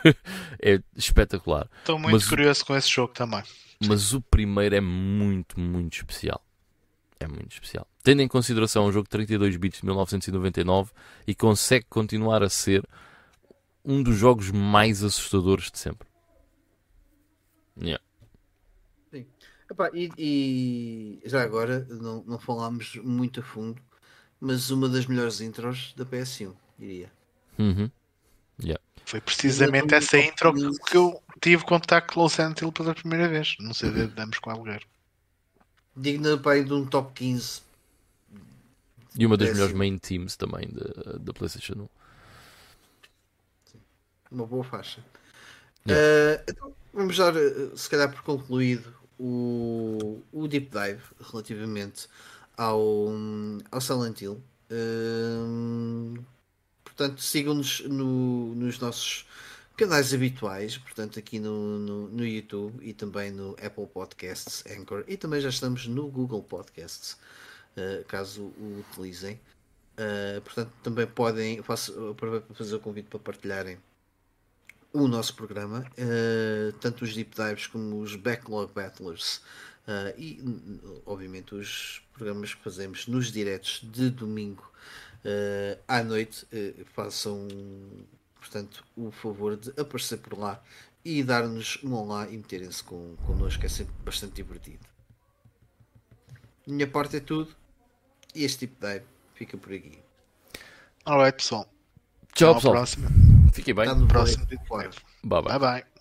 é espetacular. Estou muito mas, curioso com esse jogo também. Mas o primeiro é muito, muito especial. É muito especial. Tendo em consideração um jogo de 32 bits de 1999 e consegue continuar a ser um dos jogos mais assustadores de sempre. Yeah. Sim. Epá, e, e, já agora, não, não falámos muito a fundo, mas uma das melhores intros da PS1, diria. Uhum. Yeah. Foi precisamente essa intro que eu tive contacto com o Silent Hill pela primeira vez. Não sei de damos com alguém. Digna pai de um top 15. E uma das melhores main teams também da, da PlayStation 1. Sim. Uma boa faixa. Uh, então, vamos dar, eh, se calhar, por concluído o, o deep dive relativamente ao, ao Silent Hill. Uh, portanto, sigam-nos no, nos nossos canais habituais, portanto, aqui no, no, no, YouTube e também no Apple Podcasts, Anchor, e também já estamos no Google Podcasts, uh, caso o utilizem. Uh, portanto, também podem, faço, aproveito para fazer o convite para partilharem o nosso programa, uh, tanto os deep dives como os backlog battlers e, obviamente, os programas que fazemos nos diretos de domingo à noite. façam portanto, o favor de aparecer por lá e dar-nos um olá e meterem-se com, connosco, é sempre bastante divertido. Minha parte é tudo e este tipo de live fica por aqui. Alright, pessoal. Tchau, pessoal. Fiquem bem. Tá no próximo. Bye bye. bye, bye.